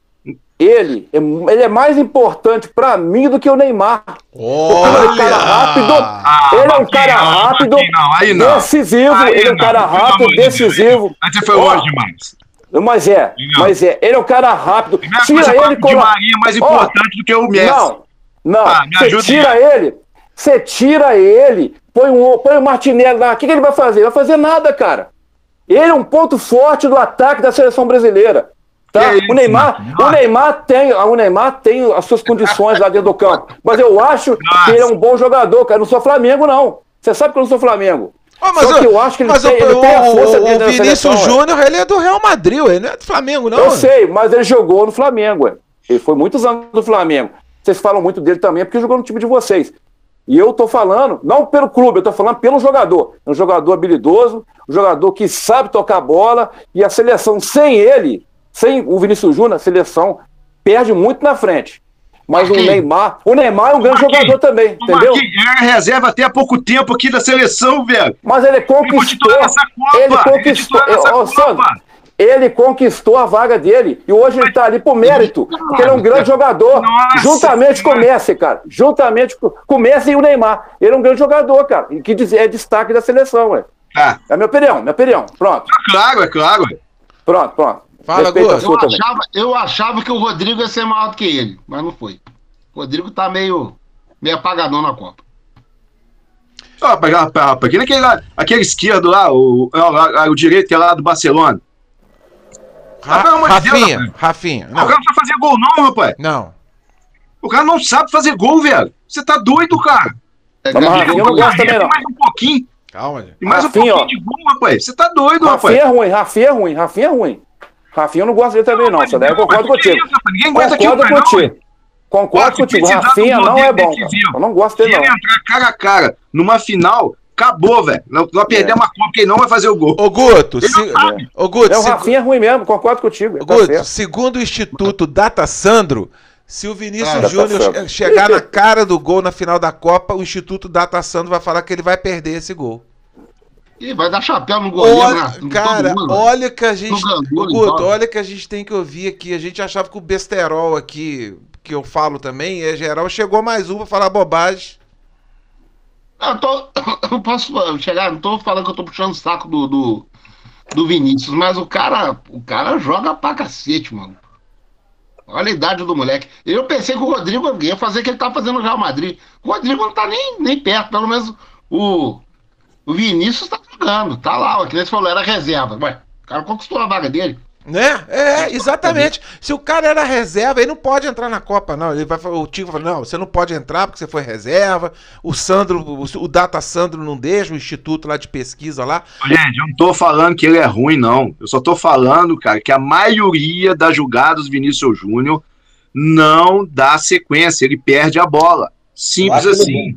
Ele é, ele é mais importante pra mim do que o Neymar. Olha! Ele é um cara rápido. Ah, ele é um cara não, rápido, não, não. decisivo. Aí ele é um não, cara pelo rápido, decisivo. Você foi Ó, longe demais. Mas é, Não. mas é. Ele é um cara rápido. Tira coisa, ele coloca. Maria é mais importante do que o Messi. Não, não. Ah, você tira ele. Você tira ele, põe, um, põe o Martinelli lá, o que, que ele vai fazer? Vai fazer nada, cara. Ele é um ponto forte do ataque da seleção brasileira. Tá? O, Neymar, o, Neymar tem, o Neymar tem as suas condições lá dentro do campo. Mas eu acho que ele é um bom jogador, cara. Eu não sou Flamengo, não. Você sabe que eu não sou Flamengo. Ó, mas Só que o- eu acho que ele mas tem- o, ele tem a o- força o da Vinícius é. Júnior, ele é do Real Madrid, ele não é do Flamengo, não. Eu ué. sei, mas ele jogou no Flamengo, ué. Ele foi muitos anos do Flamengo. Vocês falam muito dele também, porque jogou no time de vocês. E eu tô falando, não pelo clube, eu tô falando pelo jogador. É um jogador habilidoso, um jogador que sabe tocar bola, e a seleção sem ele, sem o Vinícius Júnior, a seleção perde muito na frente. Mas o Marquinhos. Neymar, o Neymar é um grande Marquinhos, jogador também, O entendeu? Marquinhos era reserva até há pouco tempo aqui da seleção, velho. Mas ele Ele conquistou. Ele Ele conquistou. Ô, Sandro, Copa. ele conquistou a vaga dele. E hoje ele tá ali por mérito. Porque ele é um grande jogador. Nossa juntamente com o Senhora. Messi, cara. Juntamente com com o Messi e o Neymar. Ele é um grande jogador, cara. E que é destaque da seleção, ué. Tá. É a minha opinião, minha opinião. Pronto, É claro, é claro. pronto, pronto. Fala, Gu. Eu achava, eu achava que o Rodrigo ia ser maior do que ele, mas não foi. O Rodrigo tá meio, meio apagadão na Copa. Ó, rapaz, aquele, aquele, lá- aquele esquerdo lá, o, o, o, direito que é lá do Barcelona. Ra- amor de Deus, Rafinha, rapaz. Rafinha. O Não, cara não sabe fazer gol, não, rapaz. não. O cara não sabe fazer gol, velho. Você tá doido, cara. É Mas Rafinha não gosto também, não. mais um pouquinho. Calma, gente. Tem mais Rafinha, um ó. pouquinho de gol, rapaz. Você tá doido, Rafinha rapaz. é ruim, Rafinha é ruim, Rafinha é ruim. Rafinha eu não gosto dele também, não. Só daí eu concordo contigo. isso? Ninguém aguenta Concordo aquilo, não, contigo. Concordo se contigo. Rafinha não é bom. Eu não gosto Se dele, ele não. entrar cara a cara numa final, acabou, velho. Nós nós perdemos a Copa, porque ele não vai fazer o gol. Ô, Guto, Ele se... não. Ô, Guto, É, o se- Rafinha é ruim mesmo, concordo contigo. Ô, tá Guto, certo. segundo o Instituto Data Sandro, se o Vinícius Ah, Júnior chegar na cara do gol na final da Copa, o Instituto Data Sandro vai falar que ele vai perder esse gol. Ih, vai dar chapéu no goleiro, Olha, né? Cara, mundo. olha que a gente. Gandula, Ô, Guto, então. olha que a gente tem que ouvir aqui. A gente achava que o besterol aqui, que eu falo também, é geral, chegou mais um pra falar bobagem. Eu tô. *coughs* Eu posso chegar, não tô falando que eu tô puxando o saco do, do, do Vinícius, mas o cara, o cara joga pra cacete, mano. Olha a idade do moleque. Eu pensei que o Rodrigo ia fazer o que ele tá fazendo no Real Madrid. O Rodrigo não tá nem, nem perto, pelo menos o, o Vinícius tá jogando, tá lá, que nem você falou, era reserva. Ué, o cara conquistou a vaga dele. Né? É, exatamente. Se o cara era reserva, ele não pode entrar na Copa, não. Ele vai, o Tico vai falar, não, você não pode entrar porque você foi reserva. O Sandro, o, Data Sandro não deixa, o instituto lá de pesquisa lá. Gente, eu não tô falando que ele é ruim, não. Eu só tô falando, cara, que a maioria das jogadas do Vinícius Júnior não dá sequência, ele perde a bola. Simples assim.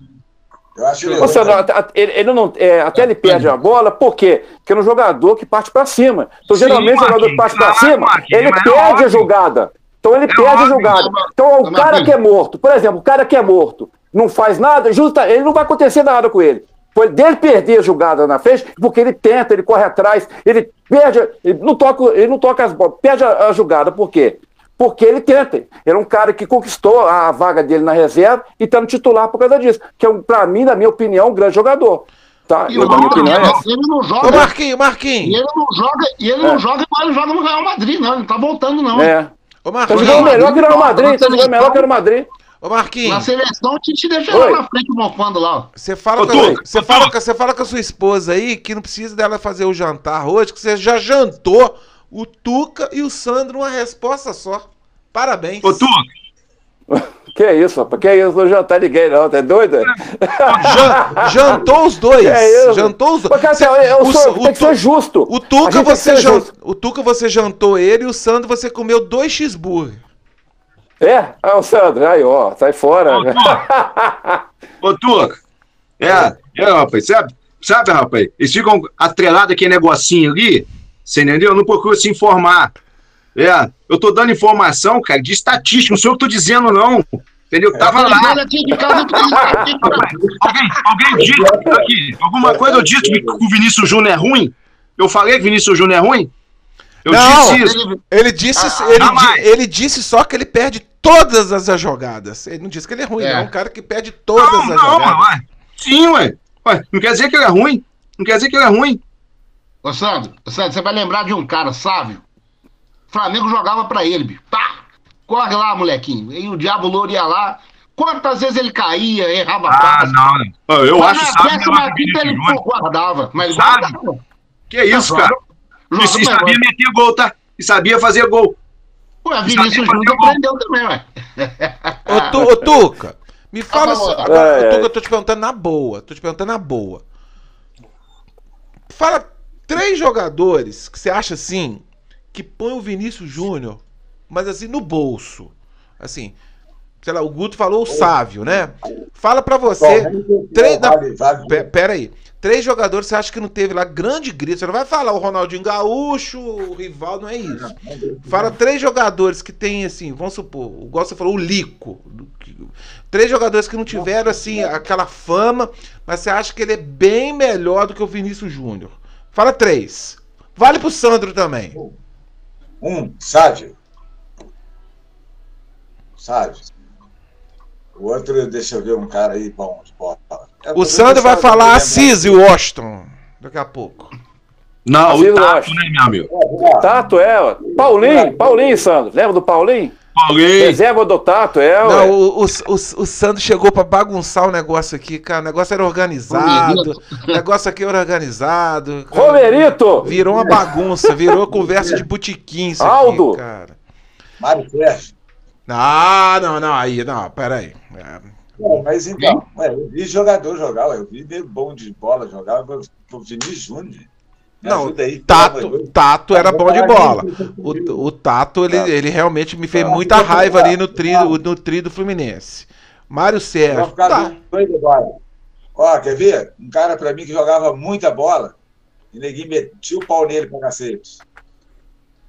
Eu acho ele até, até- ele, ele não, é, até ele perde a bola, por quê? Porque é um jogador que parte pra cima. Então, Sim, geralmente, o jogador que parte pra claro, cima, Marquinhos, ele é perde a jogada. Então, ele perde a óbvio, jogada. mas- Então, o cara que é morto, por exemplo, o cara que é morto, não faz nada, justa, ele não vai acontecer nada com ele. Foi dele perder a jogada na frente, porque ele tenta, ele corre atrás, ele perde, ele não toca, ele não toca as bolas, perde a, a jogada, por quê? Porque ele tenta. Ele é um cara que conquistou a vaga dele na reserva e está no titular por causa disso. Que é, um, pra mim, na minha opinião, um grande jogador. Tá? E Eu, o na minha opinião, é essa. ele não Ô, joga. Marquinhos, E Marquinhos. ele não joga, e ele É. não joga igual ele joga no Real Madrid, não. Ele não tá voltando, não. É. Ô, Tá Marquinhos. jogando melhor que o Real Madrid, tá jogando não. melhor que o Real Madrid. Ô, Na Marquinhos. seleção, o Tite deixa Oi. lá na frente mofando lá. Você fala, Ô, com a, você, fala, você fala com a sua esposa aí que não precisa dela fazer o jantar hoje, que você já jantou o Tuca e o Sandro uma resposta só. Parabéns. Ô, Tuca, *laughs* Que isso, rapaz? Que isso? Não jantar ninguém, não. Tá doido? *laughs* Jan- jantou os dois. Que é isso? Jantou os dois. Mas, cara, Cê- eu o, sou, o tem que ser justo. o Tuca você ser jan- justo. o Tuca você jantou ele e o Sandro você comeu dois cheeseburger. É? Ah, o Sandro, aí, ó, sai fora. Ô, *laughs* Ô, Tuca, é, é, rapaz, sabe, sabe, rapaz, eles ficam atrelados aquele negocinho ali, você entendeu? Não procura se informar. É, eu tô dando informação, cara, de estatística, não sei o que eu tô dizendo, não. Entendeu? Tava lá. Ele aqui de casa, ele Alguém, alguém disse aqui, alguma coisa eu disse que o Vinícius Júnior é ruim? Eu falei que o Vinícius Júnior é ruim? Eu Não, disse isso. Ele disse, Ah, ele, ele disse só que ele perde todas as jogadas. Ele não disse que ele é ruim, É. não. É um cara que perde todas Não, as não, jogadas. ué. Sim, ué. Ué, Não quer dizer que ele é ruim. Não quer dizer que ele é ruim. Ô, Sandro, Sandro, você vai lembrar de um cara sábio? O Flamengo jogava pra ele, bicho. Pá! Corre lá, molequinho. E o Diabo Louro ia lá, Quantas vezes ele caía, errava Ah, passe. não. não. Eu Mas acho na sábio o quinta ele guardava. Mas Sabe? guardava. Que isso, cara? Joga, E, e sabia mas- meter gol, tá? E sabia fazer gol. Ué, Vinícius Júnior aprendeu também, ué. Ô, tu, ô, Tuca, me fala. vamos só- lá. Agora, É, ô, é. Tuca, eu tô te perguntando na boa. Tô te perguntando na boa. Fala três jogadores que você acha assim que põe o Vinícius Júnior, mas assim, no bolso. Assim, sei lá, o Guto falou o Sávio, né? Fala pra você. Três, Vale, vale. Pe- Pera aí. Três jogadores você acha que não teve lá grande grito? Você não vai falar o Ronaldinho Gaúcho, o rival, não é isso. Fala três jogadores que tem, assim, vamos supor, igual você falou, o Lico. Três jogadores que não tiveram, assim, aquela fama, mas você acha que ele é bem melhor do que o Vinícius Júnior. Fala três. Vale pro Sandro também. Um, Sádio. Sádio. O outro, deixa eu ver um cara aí bom de bola. É, O Sandro vai falar. Assis e Washington daqui a pouco. Não, Assis o Tato, né, meu amigo? Tato é, ó. Paulinho, Paulinho, Sandro. Lembra do Paulinho? Paulinho. Reserva do Tato, é, ué. Não, o, o, o, o Sandro chegou pra bagunçar o negócio aqui, cara. O negócio era organizado. O negócio aqui era organizado. cara. Romerito! Virou uma bagunça, virou conversa de botiquim isso Aldo. aqui, cara. Mário Sérgio. Ah, não, não, aí, não, peraí. É, É, mas então, ué, eu vi jogador jogar, ué, eu vi bom de bola jogar, o Vinícius Júnior. Não, aí, Tato. Tato era bom de bola. O, O, Tato, ele, ele realmente me fez muita raiva ali no tri, no tri do Fluminense. Mário Sérgio, tá. Ó, quer ver? Um cara pra mim que jogava muita bola e neguinho metia o pau nele pra cacete.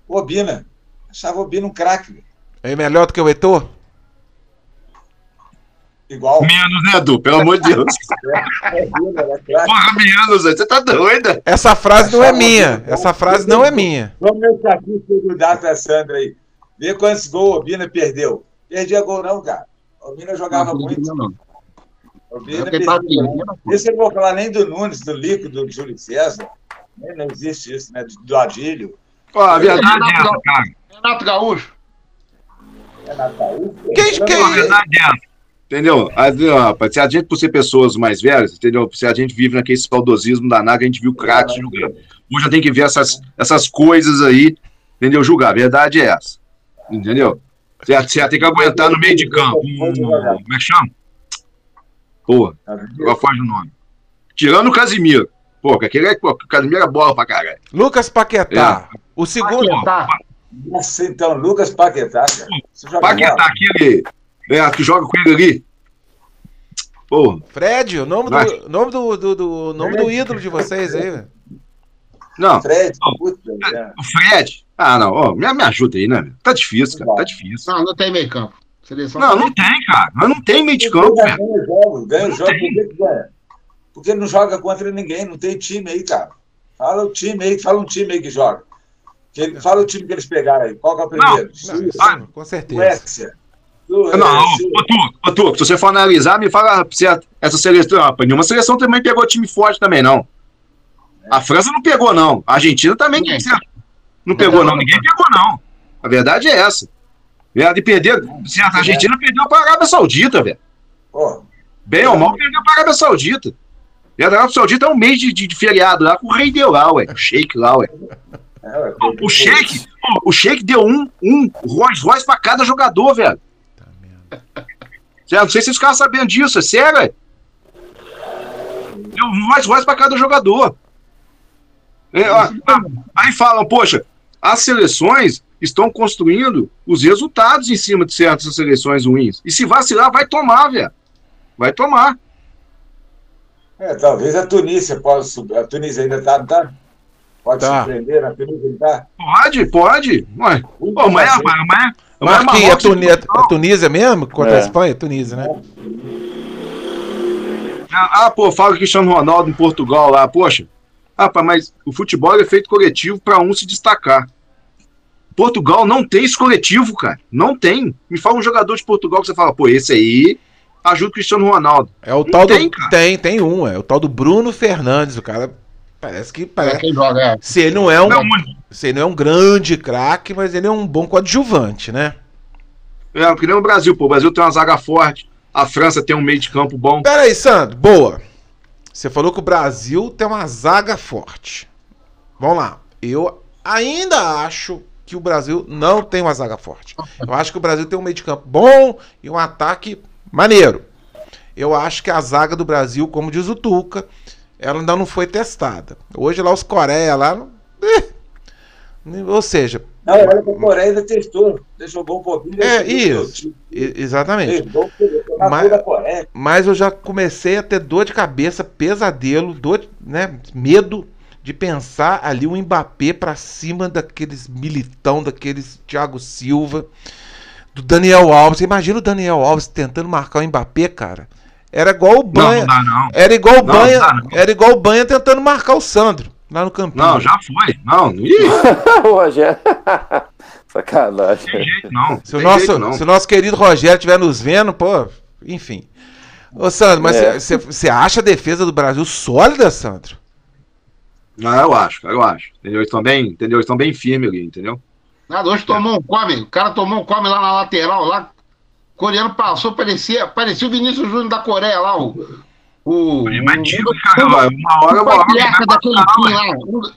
Obina. Achava o Obina um craque. É melhor do que o Heitor? Igual. Menos, né, Edu? Pelo amor de Deus. Obina era craque. Porra, menos, você tá doida? Essa frase não é minha. Essa frase não é minha. Vamos ver o estatística do Data Sandra aí. Vê quantos gols o Obina perdeu. Perdia gol não, cara. O Obina jogava muito. Não, O Obina Porque tá perdia. perdendo. Isso eu não vou falar nem do Nunes, do Lico, do Júlio César. Nem- Não existe isso, né? Do Adílio. Ó, a verdade é essa, cara. Renato Gaúcho. É Natal. Quem, A quem, verdade é essa. Entendeu? Se a gente, por ser pessoas mais velhas, entendeu? Se a gente vive naquele saudosismo danado, a gente viu craques julgar. Hoje já tem que ver essas, essas coisas aí, entendeu? Julgar. A verdade é essa. Entendeu? Você você tem que aguentar no meio de campo. Um, como é que chama? Porra, agora foge o nome. Tirando o Casimiro. Pô, que aquele é, pô, o Casimiro é bola pra caralho. Lucas Paquetá. O segundo. Paquetá. Nossa, então, Lucas Paquetá, cara. Paquetá, aquele é, que joga com ele ali. Porra. Fred, o nome Vai. do, nome do, do, do- nome do ídolo de vocês aí, velho. Não, Fred, puta, né? o Fred. Ah, não, ó, me, me ajuda aí, né? meu? Tá difícil, cara, tá difícil. Não, não tem meio campo. Seleção Não, não tem, cara. Mas não tem meio de campo, Ganha velho. o jogo, ganha o jogo, por que que ganha? Porque não joga contra ninguém, não tem time aí, cara. Fala o time aí, fala um time aí que joga. Que- fala o time que eles pegaram aí. Qual que é o primeiro? Não, Ah, com certeza. Suécia. Não, é, ô, Su- ô, Tuco, ô, Tuco, se você for analisar, me fala se a- essa seleção. Rapaz, nenhuma seleção também pegou time forte também, não. A França não pegou, não. A Argentina também certo? não pegou, não. Ninguém pegou, não. A verdade é essa. É, de perder, certo, a Argentina perdeu para a Arábia Saudita, velho. Pô, Bem ou mal, perdeu para a Arábia Saudita. E a Arábia Saudita é um mês de, de- de feriado lá com o rei deu lá, ué. O Sheik lá, ué. é, O Sheik, o Sheik deu um, um Rolls Royce pra cada jogador, velho. Certo? Não sei se vocês ficaram sabendo disso, é sério. Deu um Rolls Royce pra cada jogador. É, ó, ah, aí falam, poxa, as seleções estão construindo os resultados em cima de certas seleções ruins. E se vacilar, vai tomar, velho. Vai tomar. É, talvez a Tunísia possa subir. A Tunísia ainda tá, não tá? Pode Tá. surpreender, a Tunísia não tá? Pode, pode. Ué. Pô, mas, é- mas, mas, mas Marquinhos, é, Marrocos- Tuni- é Tunísia mesmo? Contra a É. Espanha? Tunísia, né? Ah, ah, pô, fala Cristiano Ronaldo em Portugal lá. Poxa, rapaz, mas o futebol é feito coletivo para um se destacar. Portugal não tem esse coletivo, cara. Não tem. Me fala um jogador de Portugal que você fala, pô, esse aí ajuda o Cristiano Ronaldo. É o tal tem, do. cara. Tem, tem um, é o tal do Bruno Fernandes. O cara parece que. Parece, quem joga, é. se ele não é um. Não, Se ele não é um grande craque, mas ele é um bom coadjuvante, né? é, que nem o Brasil, pô. O Brasil tem uma zaga forte. A França tem um meio de campo bom. Pera aí, Sandro. Boa. Você falou que o Brasil tem uma zaga forte. Vamos lá. Eu ainda acho que o Brasil não tem uma zaga forte. Eu acho que o Brasil tem um meio de campo bom e um ataque maneiro. Eu acho que a zaga do Brasil, como diz o Tuca, ela ainda não foi testada. Hoje lá os Coreia lá. Ou seja, Não, olha que o Coreia ainda testou. Deixou bom pouquinho. É, isso. exatamente. Testou, Mas-. Mas eu já comecei a ter dor de cabeça, pesadelo, dor, de- né, medo de pensar ali o Mbappé pra cima daqueles militão, daqueles Thiago Silva, do Daniel Alves. Imagina o Daniel Alves tentando marcar o Mbappé, cara. Era igual o Não, Banha. não dá não. Era igual o Não, Banha. não, não. Era igual o Banha tentando marcar o Sandro lá no campinho. Não, já foi. Não, ih, *laughs* o Rogério. *laughs* Sacanagem. tem jeito não. Se o, Tem nosso, jeito, não. se o nosso querido Rogério estiver nos vendo, pô, enfim. Ô, Sandro, mas É. você acha a defesa do Brasil sólida, Sandro? Não, eu acho, cara, eu acho. Entendeu? Eles estão bem, entendeu? Eles estão bem firmes ali, entendeu? Nada, hoje tomou um come, o cara tomou um come lá na lateral, lá. Coreano passou, parecia, parecia o Vinícius Júnior da Coreia lá, o. O. Mas cara, uma hora o uma hora daquele time lá.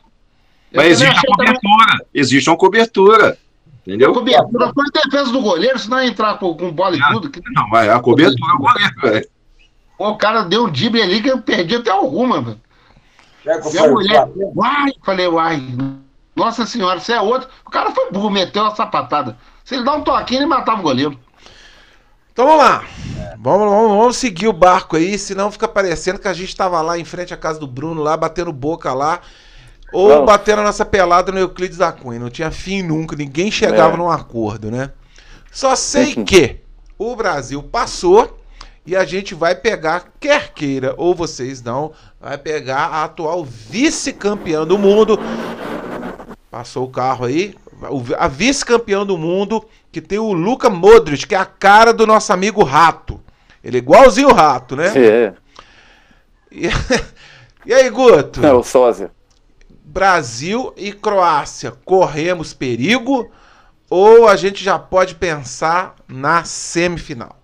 Mas existe também a achei também cobertura. Existe uma cobertura. Entendeu? cobertura. Foi defesa do goleiro, senão ia entrar com, com bola e Ah. tudo. que- Não, mas a cobertura é o goleiro, velho. O cara deu um drible ali que eu perdi até rumo, velho. Minha falei, mulher, Flamengo, uai, falei, uai, nossa senhora, você é outro. O cara foi burro, meteu uma sapatada. Se ele dá um toquinho, ele matava o goleiro. Então vamos lá. Vamos, vamos, vamos seguir o barco aí, senão fica parecendo que a gente tava lá em frente à casa do Bruno, lá batendo boca lá. Ou Não. batendo a nossa pelada no Euclides da Cunha. Não tinha fim nunca, ninguém chegava É. num acordo, né? Só sei que o Brasil passou e a gente vai pegar, quer queira ou vocês não, vai pegar a atual vice-campeã do mundo. Passou o carro aí. A vice-campeã do mundo, que tem o Luca Modric, que é a cara do nosso amigo Rato. Ele é igualzinho o Rato, né? É, E, *laughs* e aí, Guto? é o sósia. Brasil e Croácia, corremos perigo ou a gente já pode pensar na semifinal?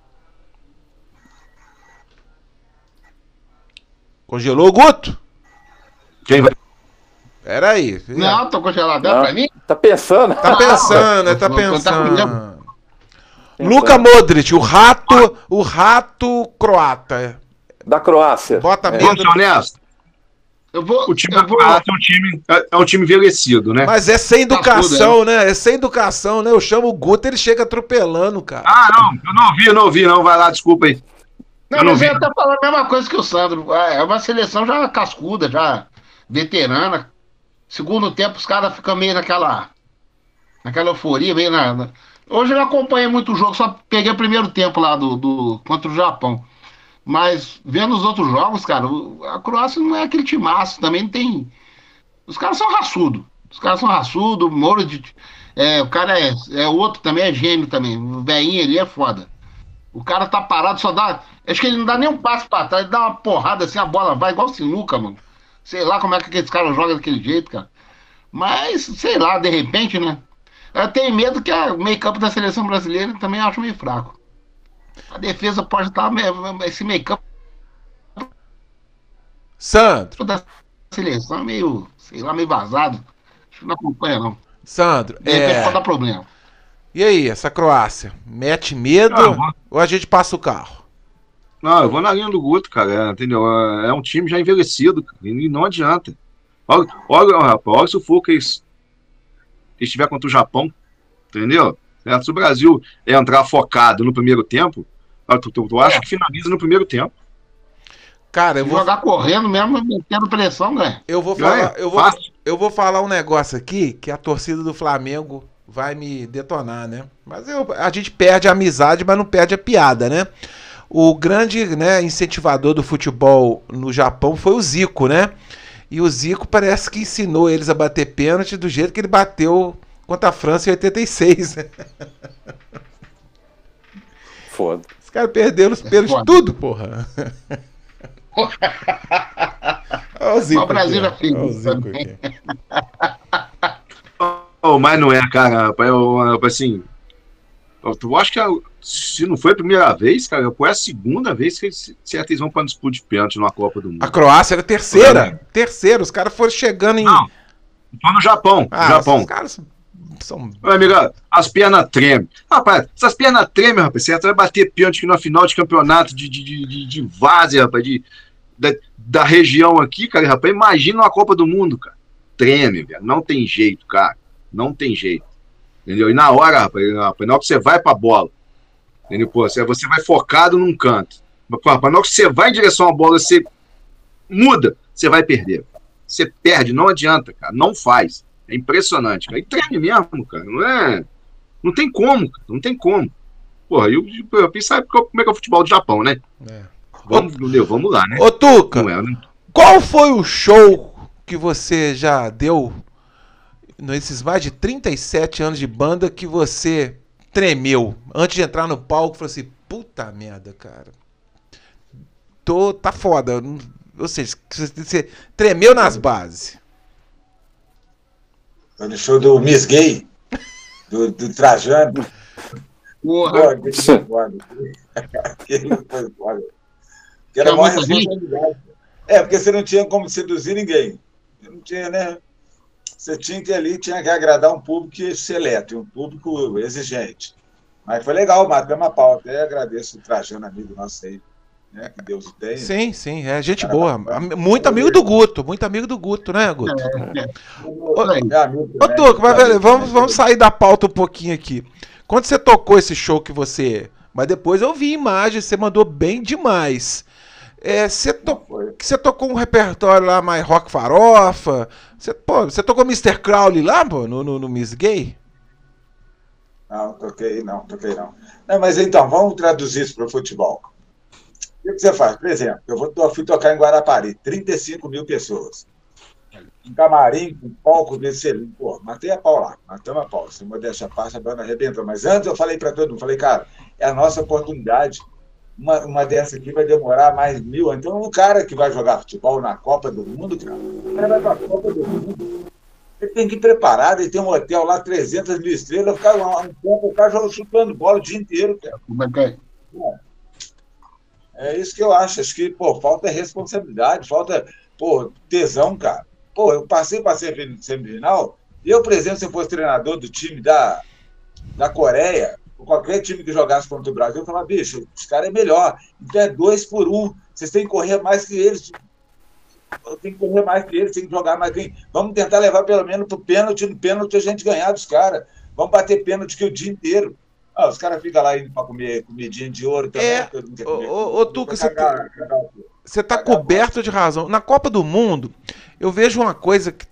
Congelou, Guto? Quem vai? Pera aí. Não, tô congelado Não. pra mim. Tá pensando? Tá pensando, né? Tá tá pensando. Luca Modric, o rato, o rato croata. Da Croácia. Bota É. Medo. ser honestos? Eu vou. O time eu da vou Croácia é um time, é, é um time envelhecido, né? Mas é sem Tá educação, né? É sem educação, né? Eu chamo o Guto, ele chega atropelando, cara. Ah, não, eu não ouvi, eu não ouvi, não. Vai lá, desculpa aí. Não, Eu não mas vi. tá falando a mesma coisa que o Sandro. É uma seleção já cascuda, já veterana. Segundo tempo, os caras ficam meio naquela. naquela euforia, meio na. na- Hoje eu não acompanhei muito o jogo, só peguei o primeiro tempo lá do, do contra o Japão. Mas vendo os outros jogos, cara, o- a Croácia não é aquele timaço, também tem. Os caras são raçudo. Os caras são raçudo, Moro de. É, o cara é, é outro também, é gêmeo também. O velhinho ali é foda. O cara tá parado, só dá. Acho que ele não dá nem um passo pra trás, ele dá uma porrada assim, a bola vai igual sinuca, mano. Sei lá como é que aqueles caras jogam daquele jeito, cara. Mas, sei lá, de repente, né? Eu tenho medo que a meio-campo da seleção brasileira também acho meio fraco. A defesa pode estar. Esse meio-campo Sandro, da seleção é meio, sei lá, meio vazado. Acho que não acompanha, não. Sandro, De repente é... pode dar problema. e aí, essa Croácia? Mete medo Ah, ou a gente passa o carro? Não, eu vou na linha do Guto, cara. é, entendeu? É, é um time já envelhecido, cara, e não adianta. Olha, olha rapaz, olha o sufoco que eles, que eles tiver contra o Japão, entendeu? Certo? Se o Brasil entrar focado no primeiro tempo, tu, tu, tu acha que finaliza no primeiro tempo. Cara, eu vou, jogar correndo mesmo, metendo pressão, ganha. eu vou falar, eu vou, fácil. eu vou falar um negócio aqui que a torcida do Flamengo vai me detonar, né? Mas eu- a gente perde a amizade, mas não perde a piada, né? O grande né, incentivador do futebol no Japão foi o Zico, né? E o Zico parece que ensinou eles a bater pênalti do jeito que ele bateu contra a França em 86, né? *laughs* Foda. Os caras perderam os pênaltis foda. tudo, porra. *laughs* Olha o Zico O Brasil já fez. Olha o isso Zico. Oh, *laughs* mas não é, cara. rapaz, Eu, assim. eu- Tu acha que. Se não foi a primeira vez, cara, foi a segunda vez que certo, eles vão para disputa de pênalti numa Copa do Mundo. A Croácia era terceira. Terceira. Os caras foram chegando em. Não. Foi no Japão. Ah, Japão. Os caras são. Meu amigo, as pernas tremem. Rapaz, essas pernas tremem, rapaz. Você vai bater pênalti aqui na final de campeonato de, de, de, de, de várzea, rapaz, de, da, da região aqui, cara, rapaz. Imagina uma Copa do Mundo, cara. Treme, velho. Não tem jeito, cara. Não tem jeito. Entendeu? E na hora, rapaz, na hora que você vai pra bola, entendeu? Pô, você, você vai focado num canto. Mas, pô, na hora que você vai em direção à bola, você muda, você vai perder. Você perde, não adianta, cara. Não faz. É impressionante, cara. E treme mesmo, cara. Não é. Não tem como, cara. Não tem como. Porra, e o Japão sabe como é que é o futebol do Japão, né? É. Vamos, entendeu? Vamos lá, né? Ô, Tuca, é, né? qual foi o show que você já deu nesses mais de 37 anos de banda que você tremeu antes de entrar no palco? Falou assim: puta merda, cara. Tô, tá foda. Ou seja, você- tremeu nas bases. Foi no show do Miss Gay, do, do Trajano. Porra, aquele foi foda. *laughs* Aquele foi foda. Que era uma responsabilidade. É, porque você não tinha como seduzir ninguém. Você não tinha, né? Você tinha que ali, tinha que agradar um público seleto, um público exigente. Mas foi legal, matamos a pau. Até agradeço o Trajano, amigo nosso aí, né? Que Deus o tenha. Sim, sim, é gente Cara, boa. Muito amigo do Guto, muito amigo do Guto, né, Guto? Meu amigo Ô, também, Tuca, mas vamos, vamos sair da pauta um pouquinho aqui. Quando você tocou esse show que você. Mas depois eu vi imagens, você mandou bem demais. É, você, to... Foi. que você tocou um repertório lá mais rock farofa. Você, tocou Mr. Crowley lá, pô, no, no, no Miss Gay? Não, toquei não, toquei não. Não, mas então, vamos traduzir isso para o futebol. O que você faz? Por exemplo, eu vou, eu fui tocar em Guarapari, 35 mil pessoas. Um camarim com palco desse. Pô, matei a pau lá, matamos a pau. Se modéstia à parte, a banda arrebentou. Mas antes eu falei para todo mundo, falei, cara, é a nossa oportunidade. Uma, uma dessa aqui vai demorar mais mil. Então, o cara que vai jogar futebol na Copa do Mundo, cara, o cara vai para a Copa do Mundo. Ele tem que ir preparado, ele tem um hotel lá, 300 mil estrelas, ficar um, um tempo, o cara joga chutando bola o dia inteiro, cara. como é que é? É isso que eu acho. Acho que, pô, falta responsabilidade, falta, pô, tesão, cara. Pô, eu passei para semifinal, eu, por exemplo, se eu fosse treinador do time da, da Coreia, qualquer time que jogasse contra o Brasil, eu falava, bicho, os caras é melhor. Então é dois por um. Vocês têm que correr mais que eles. Tem que correr mais que eles, tem que jogar mais que eles. Vamos tentar levar pelo menos pro pênalti, no pênalti a gente ganhar dos caras. Vamos bater pênalti que o dia inteiro. Ah, os caras ficam lá indo para comer comidinha de ouro também. É. Ô, Tuca, você cagar. Você tá coberto de razão. Na Copa do Mundo, eu vejo uma coisa que,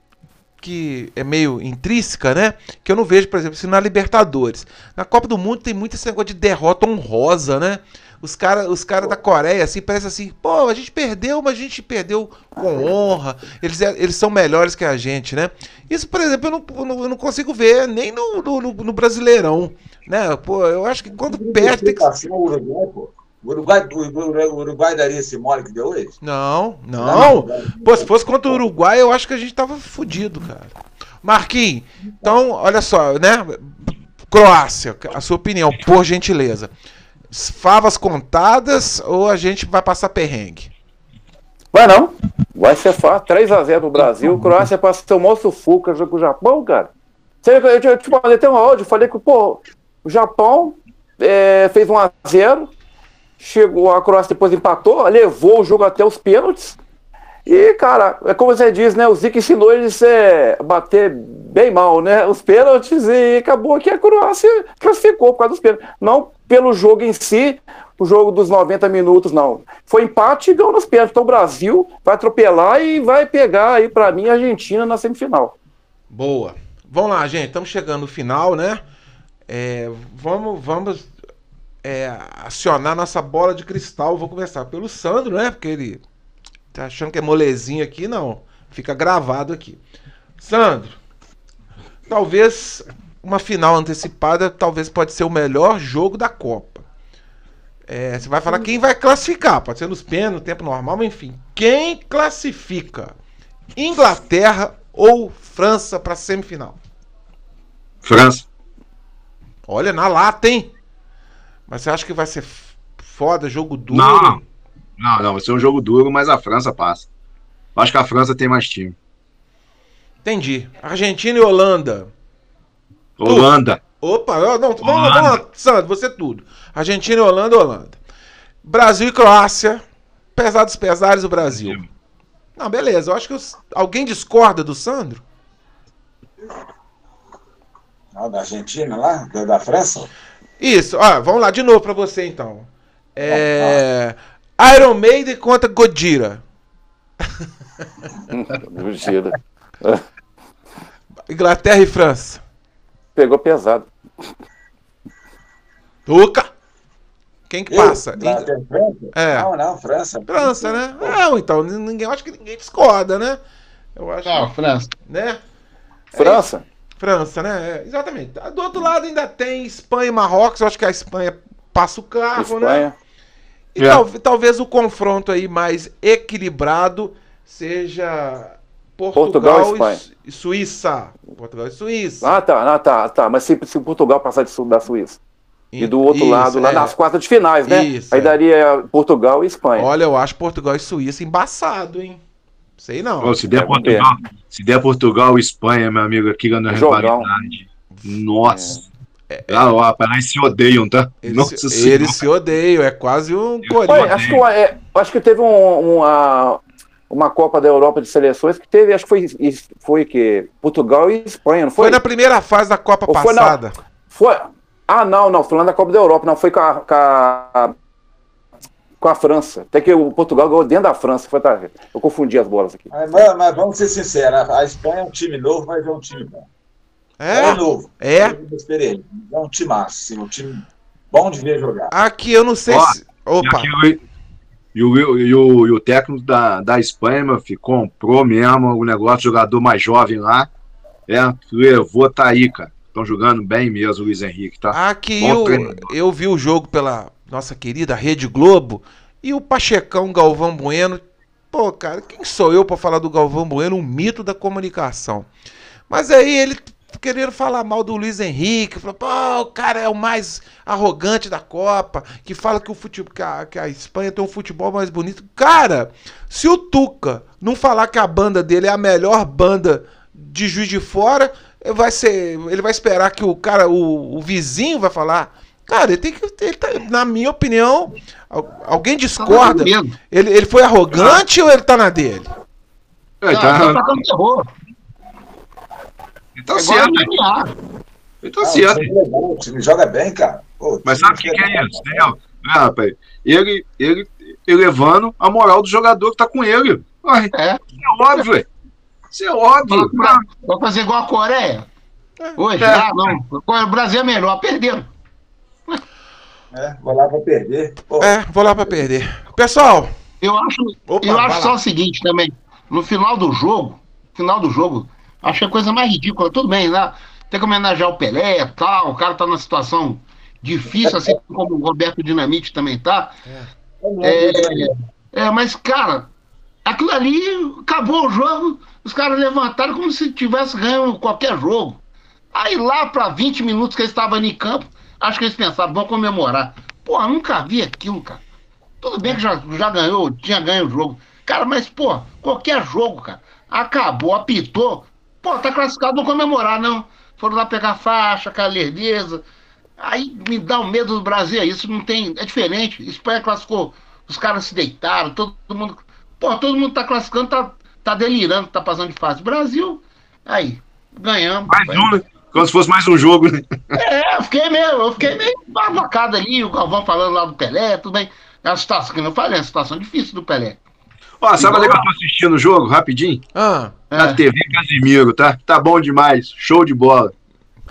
que é meio intrínseca, né? Que eu não vejo, por exemplo, assim, na Libertadores. Na Copa do Mundo tem muito esse negócio de derrota honrosa, né? Os caras os cara da Coreia, assim, parece assim, pô, a gente perdeu, mas a gente perdeu com honra. Eles, é- eles são melhores que a gente, né? Isso, por exemplo, eu não, eu não, eu não consigo ver nem no, no, no- Brasileirão, né? Pô, eu acho que quando perde tem que... Uruguai, pô. O Uruguai, o Uruguai, daria esse mole que deu hoje? Não, não. Pô, se fosse contra o Uruguai, eu acho que a gente tava fudido, cara. Marquinhos, então, olha só, né? Croácia, a sua opinião, por gentileza. Favas contadas ou a gente vai passar perrengue? Vai não. Vai ser fácil. 3x0 pro Brasil. Croácia passa o maior sufoco com o Japão, cara. Você- Eu te, eu te mandei até um áudio. eu Falei que, pô, o Japão é, fez 1x0. Chegou, a Croácia depois empatou, levou o jogo até os pênaltis. E, cara, é como você diz, né? O Zico ensinou eles a bater bem mal, né? Os pênaltis e acabou que a Croácia classificou por causa dos pênaltis. Não pelo jogo em si, o jogo dos 90 minutos, não. Foi empate e ganhou nos pênaltis. Então o Brasil vai atropelar e vai pegar aí, pra mim, a Argentina na semifinal. Boa. Vamos lá, gente. Estamos chegando no final, né? É, vamos vamos é, acionar nossa bola de cristal. Vou começar pelo Sandro, né? Porque ele tá achando que é molezinho aqui. Não. Fica gravado aqui. Sandro, talvez uma final antecipada talvez pode ser o melhor jogo da Copa. É, você vai falar quem vai classificar. Pode ser nos pênaltis, no tempo normal, mas enfim. Quem classifica? Inglaterra ou França para semifinal? França. Olha, na lata, hein? Mas você acha que vai ser foda, jogo duro? Não. Não, não, vai ser um jogo duro, mas a França passa. Acho que a França tem mais time. Entendi. Argentina e Holanda. Holanda. Opa, ó, não, vamos, Holanda. vamos lá, Sandro, você tudo. Argentina e Holanda, Holanda. Brasil e Croácia. Pesar dos pesares, o Brasil. Não, beleza. Eu acho que os- alguém discorda do Sandro? Ah, da Argentina lá, da, da França. Isso, ó, vamos lá de novo pra você então. É. Iron Maiden contra Godira. Mentira. *laughs* Inglaterra e França. Pegou pesado. Tuca! Quem que passa? Eu, da- da França? É. Não, não, França. França, né? Não, então, ninguém, eu acho que ninguém discorda, né? Eu acho, Não, França. né? França? França, né? É, exatamente. Do outro lado ainda tem Espanha e Marrocos. Eu acho que a Espanha passa o carro, né? Espanha. E É. tal- talvez o confronto aí mais equilibrado seja Portugal, Portugal e Espanha. E Suíça. Portugal e Suíça. Ah, tá, ah, tá, tá. Mas se, se Portugal passar de, Su- da Suíça. E do outro Isso, lado, lá é. nas quartas de finais, né? Isso, Aí é. daria Portugal e Espanha. Olha, eu acho Portugal e Suíça embaçado, hein? Sei não. Ô, se der É, Portugal, se der Portugal e Espanha, meu amigo, aqui na Jogão. rivalidade. Nossa. Ah, ó, parece que se odeiam, tá? Eles, Nossa se- eles se odeiam, é quase um corinho. acho, que, é, acho que teve um- uma, uma Copa da Europa de seleções que teve, acho que foi, foi que Portugal e Espanha, não foi? Foi na primeira fase da Copa Ou foi na- passada. Foi- Ah, não, não, falando da Copa da Europa, não, foi com a, com a, com a França. Até que o Portugal ganhou dentro da França. Foi, tá, eu confundi as bolas aqui. Mas, mas- vamos ser sinceros, a Espanha é um time novo, mas é um time bom. É, É? novo. É? É. É um time assim, um time bom de ver jogar. Aqui eu não sei Ó, se. E, Opa, e o, e o- e o técnico da, da Espanha, meu filho, comprou mesmo o negócio, jogador mais jovem lá. É, levou, tá aí, cara. Estão jogando bem mesmo o Luiz Henrique, tá? aqui Bom eu, eu vi o jogo pela nossa querida Rede Globo e o Pachecão Galvão Bueno. Pô, cara, quem sou eu pra falar do Galvão Bueno, um mito da comunicação? Mas aí ele querendo falar mal do Luiz Henrique, falou, pô, o cara é o mais arrogante da Copa, que fala que o futebol, que a, que a Espanha tem um futebol mais bonito. Cara, se o Tuca não falar que a banda dele é a melhor banda de Juiz de Fora, vai ser, ele vai esperar que o cara, o, o vizinho vai falar. Cara, ele tem que, ele tá- na minha opinião, al- alguém discorda. mesmo. Ele, ele foi arrogante ou ele tá na dele? Ele Não, tá, tá terror. ele tá É certo, ele tá Ah, certo. o time é legal, o time joga bem, cara. Pô, Mas sabe o que, que é isso, entendeu? É, rapaz, ele, ele elevando a moral do jogador que tá com ele. Ué, É. Isso é óbvio. Isso é óbvio. Vai vai fazer igual a Coreia. Hoje, É. ah, não. O Brasil é melhor, perderam. É, vou lá pra perder. Pô, É, vou lá pra perder. Pessoal, Eu acho, Opa, eu acho só o seguinte também. No final do jogo, final do jogo, achei a coisa mais ridícula. Tudo bem, né? Tem que homenagear o Pelé e tal. O cara tá numa situação difícil, assim como o Roberto Dinamite também tá. É, é, mas, cara, aquilo ali acabou o jogo, os caras levantaram como se tivesse ganho qualquer jogo. Aí lá para 20 minutos que eles estavam ali em campo, acho que eles pensaram, vamos comemorar. Pô, nunca vi aquilo, cara. Tudo bem que já, já ganhou, tinha ganho o jogo. Cara, mas, pô, qualquer jogo, cara, acabou, apitou. Pô, tá classificado, não comemorar, não. Foram lá pegar faixa, aquela lerdeza. Aí me dá o medo do Brasil, é isso não tem. É diferente. Espanha classificou, os caras se deitaram, todo mundo. Pô, todo mundo tá classificando, tá, tá delirando, tá passando de fase. Brasil, aí, ganhamos. Mais um, né? Como se fosse mais um jogo, né? É, eu fiquei meio, eu fiquei meio avocado ali, o Galvão falando lá do Pelé, tudo bem. É uma situação, que eu falei, é uma situação difícil do Pelé. Ó, sabe onde é que eu tô assistindo o jogo, rapidinho? ah, Na É. TV Casimiro, tá? Tá bom demais. Show de bola.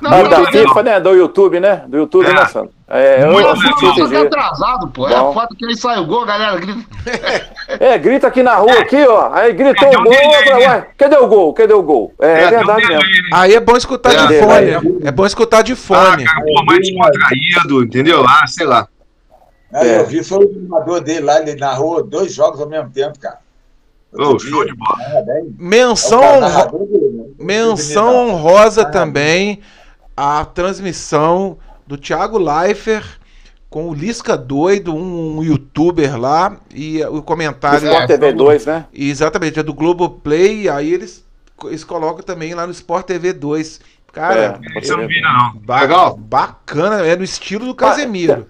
Não, não, da não, FIFA, né? Do YouTube, né? Do YouTube, É. né, Sandro? É, eu Muito que é dia. atrasado, pô. É Bom. a foto que ele sai o gol, galera grita. É, grita aqui na rua, aqui, ó. Aí gritou o gol, outra, ué, cadê o gol? Cadê o gol? É, é verdade mesmo. aí é bom escutar É, de é, fone. É bom escutar de Ah, fone. cara, pô, mais descontraído, entendeu? Ah, sei lá. É. eu vi, foi o animador dele lá, ele narrou dois jogos ao mesmo tempo, cara. Ô, Outro show de bola. É Menção, cara né? menção honrosa também a transmissão do Thiago Leifert com o Lisca Doido, um, um youtuber lá, e o comentário. Sport TV 2, né? Exatamente, é do Globoplay, aí eles, eles colocam também lá no Sport TV 2. Cara, É, eu não vi, não. ba- Legal? bacana, é no estilo do Casemiro.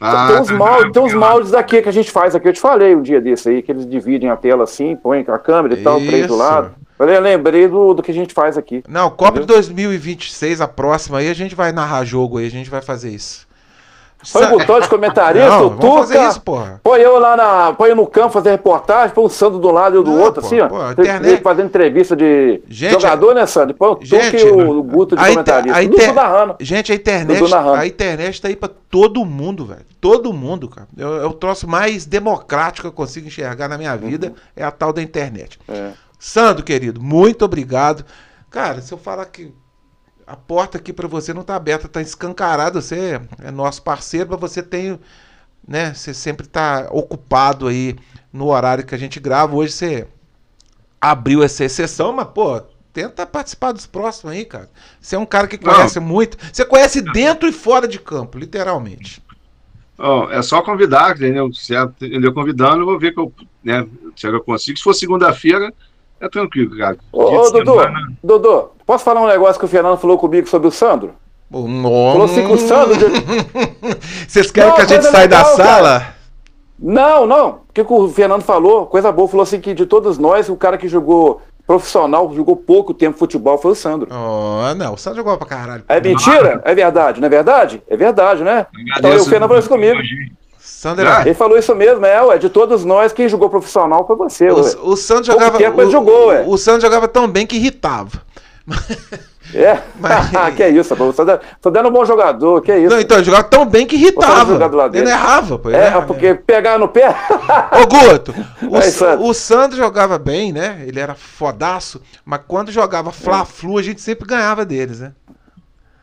Ah, tem uns, tá, moldes, tem uns tá. moldes aqui que a gente faz aqui. Eu te falei um dia desse aí, que eles dividem a tela assim, põem a câmera e tal, três do lado. Eu lembrei do, do que a gente faz aqui. Não, Copa de 2026, a próxima aí, a gente vai narrar jogo aí, a gente vai fazer isso. Põe o botão de comentarista, Não, o vamos fazer Tuca. isso, porra. Põe eu lá na. Põe no campo fazer reportagem, põe o Sandro do lado e eu do Não, outro, pô, assim, ó. pô, a Tem- internet- Fazendo entrevista de Gente, jogador, né, Sandro? Põe o Tuca Gente, e o, o Guto de a comentarista. a inter- narrando. Gente, a internet, a internet tá aí pra todo mundo, velho. Todo mundo, cara. É, o- é o troço mais democrático que eu consigo enxergar na minha vida, é a tal da internet. É. Sandro, querido, muito obrigado. Cara, se eu falar que a porta aqui pra você não tá aberta, tá escancarada, você é nosso parceiro, mas você tem, né, você sempre tá ocupado aí no horário que a gente grava. Hoje você abriu essa exceção, mas pô, tenta participar dos próximos aí, cara. Você é um cara que Não. conhece muito, você conhece dentro e fora de campo, literalmente. Ó, é só convidar, entendeu? Se entendeu? Convidando, eu vou ver que eu, né, se eu consigo. Se for segunda-feira, é tranquilo, cara. Ô, ô de Dudu, semana- Dudu, posso falar um negócio que o Fernando falou comigo sobre o Sandro? Hum, Falou assim que o Sandro. *laughs* Vocês querem Não, que a gente saia da legal, cara. sala? Não, não. O que, que o Fernando falou? Coisa boa. Falou assim que de todos nós, o cara que jogou profissional, jogou pouco tempo futebol foi o Sandro. Oh, não, o Sandro jogou pra caralho. É mentira? É verdade, não é verdade? É verdade, né? Então o Fernando falou isso comigo. Sandro era... Ele falou isso mesmo, é, ué. De todos nós, quem jogou profissional foi você, ué. O, o Sandro Pouco jogava. ele o, jogou, ué. o Sandro jogava tão bem que irritava. *laughs* É? *laughs* Mas- *laughs* que isso, pô. Você tá dando um bom jogador, que isso. Não, então, ele jogava tão bem que irritava. Ele não errava, pô. ele É, errava. porque pegar no pé. Ô, Guto, o, o Sandro jogava bem, né? Ele era fodaço, mas quando jogava Fla-Flu, a gente sempre ganhava deles, né?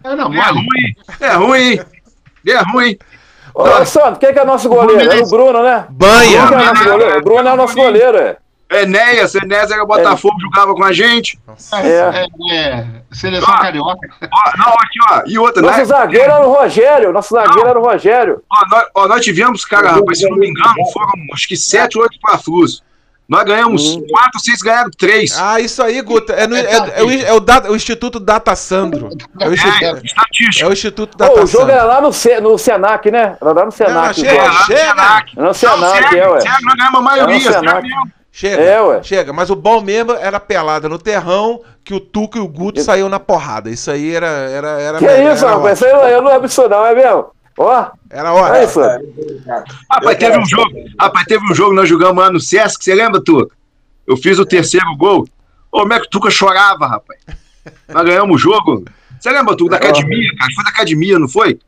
É, não, É ruim, é ruim, é ruim. Ô, Sandro, quem que é nosso goleiro? É o Bruno, né? Banha! É nosso goleiro. O Bruno é o nosso goleiro, é. Enéas, Enéas era Botafogo, jogava com a gente. É. É, é, seleção Ah. carioca. Ó, não, aqui, ó. E outra, Nosso né? zagueiro era o Rogério. Nosso zagueiro era o Rogério. Ó, nós, ó, nós tivemos, cara, rapaz, se não me engano, foram acho que sete, oito Fla-Flus. Nós ganhamos Hum. quatro, vocês ganharam três. Ah, isso aí, Guto. É, no- é- é o, é o da- o Instituto Data Sandro. É o, é, Instituto, estatística. é o Instituto Ô, Data o jogo Sandro. era lá no, Se- no Senac, né? Era lá no Senac. chega, o É, jogo. lá chega. no Senac. Era no Senac, Não, é, ué. sério, nós ganhamos a maioria. Chega, É, ué. chega. Mas o bom mesmo era pelada no terrão, que o Tuco e o Guto saíam na porrada. Isso aí era. era, era Que era isso, rapaz? Isso aí eu não lembro disso, não, é mesmo? Ó, Era ótimo. é isso. Rapaz, teve um jogo, rapaz, teve um jogo, nós jogamos lá no Sesc, você lembra, tu? Eu fiz o terceiro gol. Ô, como é que o Tuca chorava, rapaz? Nós ganhamos o jogo. Você lembra, tu, da academia, cara? Foi da academia, não foi?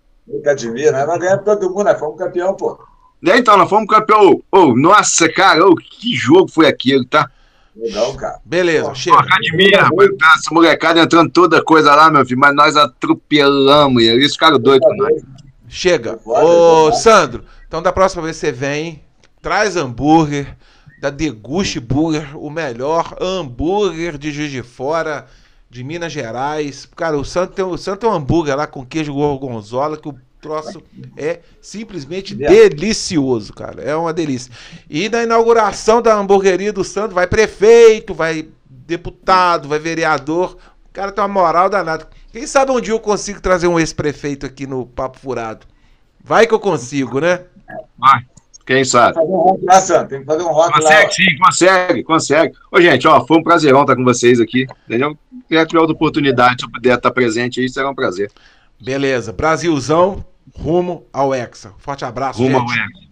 Academia, né? Nós ganhamos todo mundo, nós fomos campeão, pô. Daí então, nós fomos campeão. Ô, nossa, cara, ô, que jogo foi aquele, tá? Legal, cara. Beleza, Pô, chega. academia, rapaz, tá, essa molecada entrando toda coisa lá, meu filho, mas nós atropelamos eles, eles ficaram doidos com nós. Chega. Ô. Sandro, então da próxima vez você vem, traz hambúrguer da Deguste Burger, o melhor hambúrguer de Juiz de Fora, de Minas Gerais. Cara, o Sandro tem, o Sandro tem um hambúrguer lá com queijo gorgonzola que o troço é simplesmente delicioso, cara. É uma delícia. E na inauguração da hamburgueria do Sandro vai prefeito, vai deputado, vai vereador. O cara tem uma moral danada. Quem sabe um dia eu consigo trazer um ex-prefeito aqui no Papo Furado. Vai que eu consigo, né? Vai, quem sabe. Fazer um rock lá, Santo. Tem que fazer um rock lá. Consegue sim, consegue, consegue. Ô, gente, ó, foi um prazerão estar com vocês aqui, entendeu? Se tiver outra oportunidade, se eu puder estar presente aí, será um prazer. Beleza. Brasilzão, rumo ao Hexa. Forte abraço, Rumo ao gente. Eco.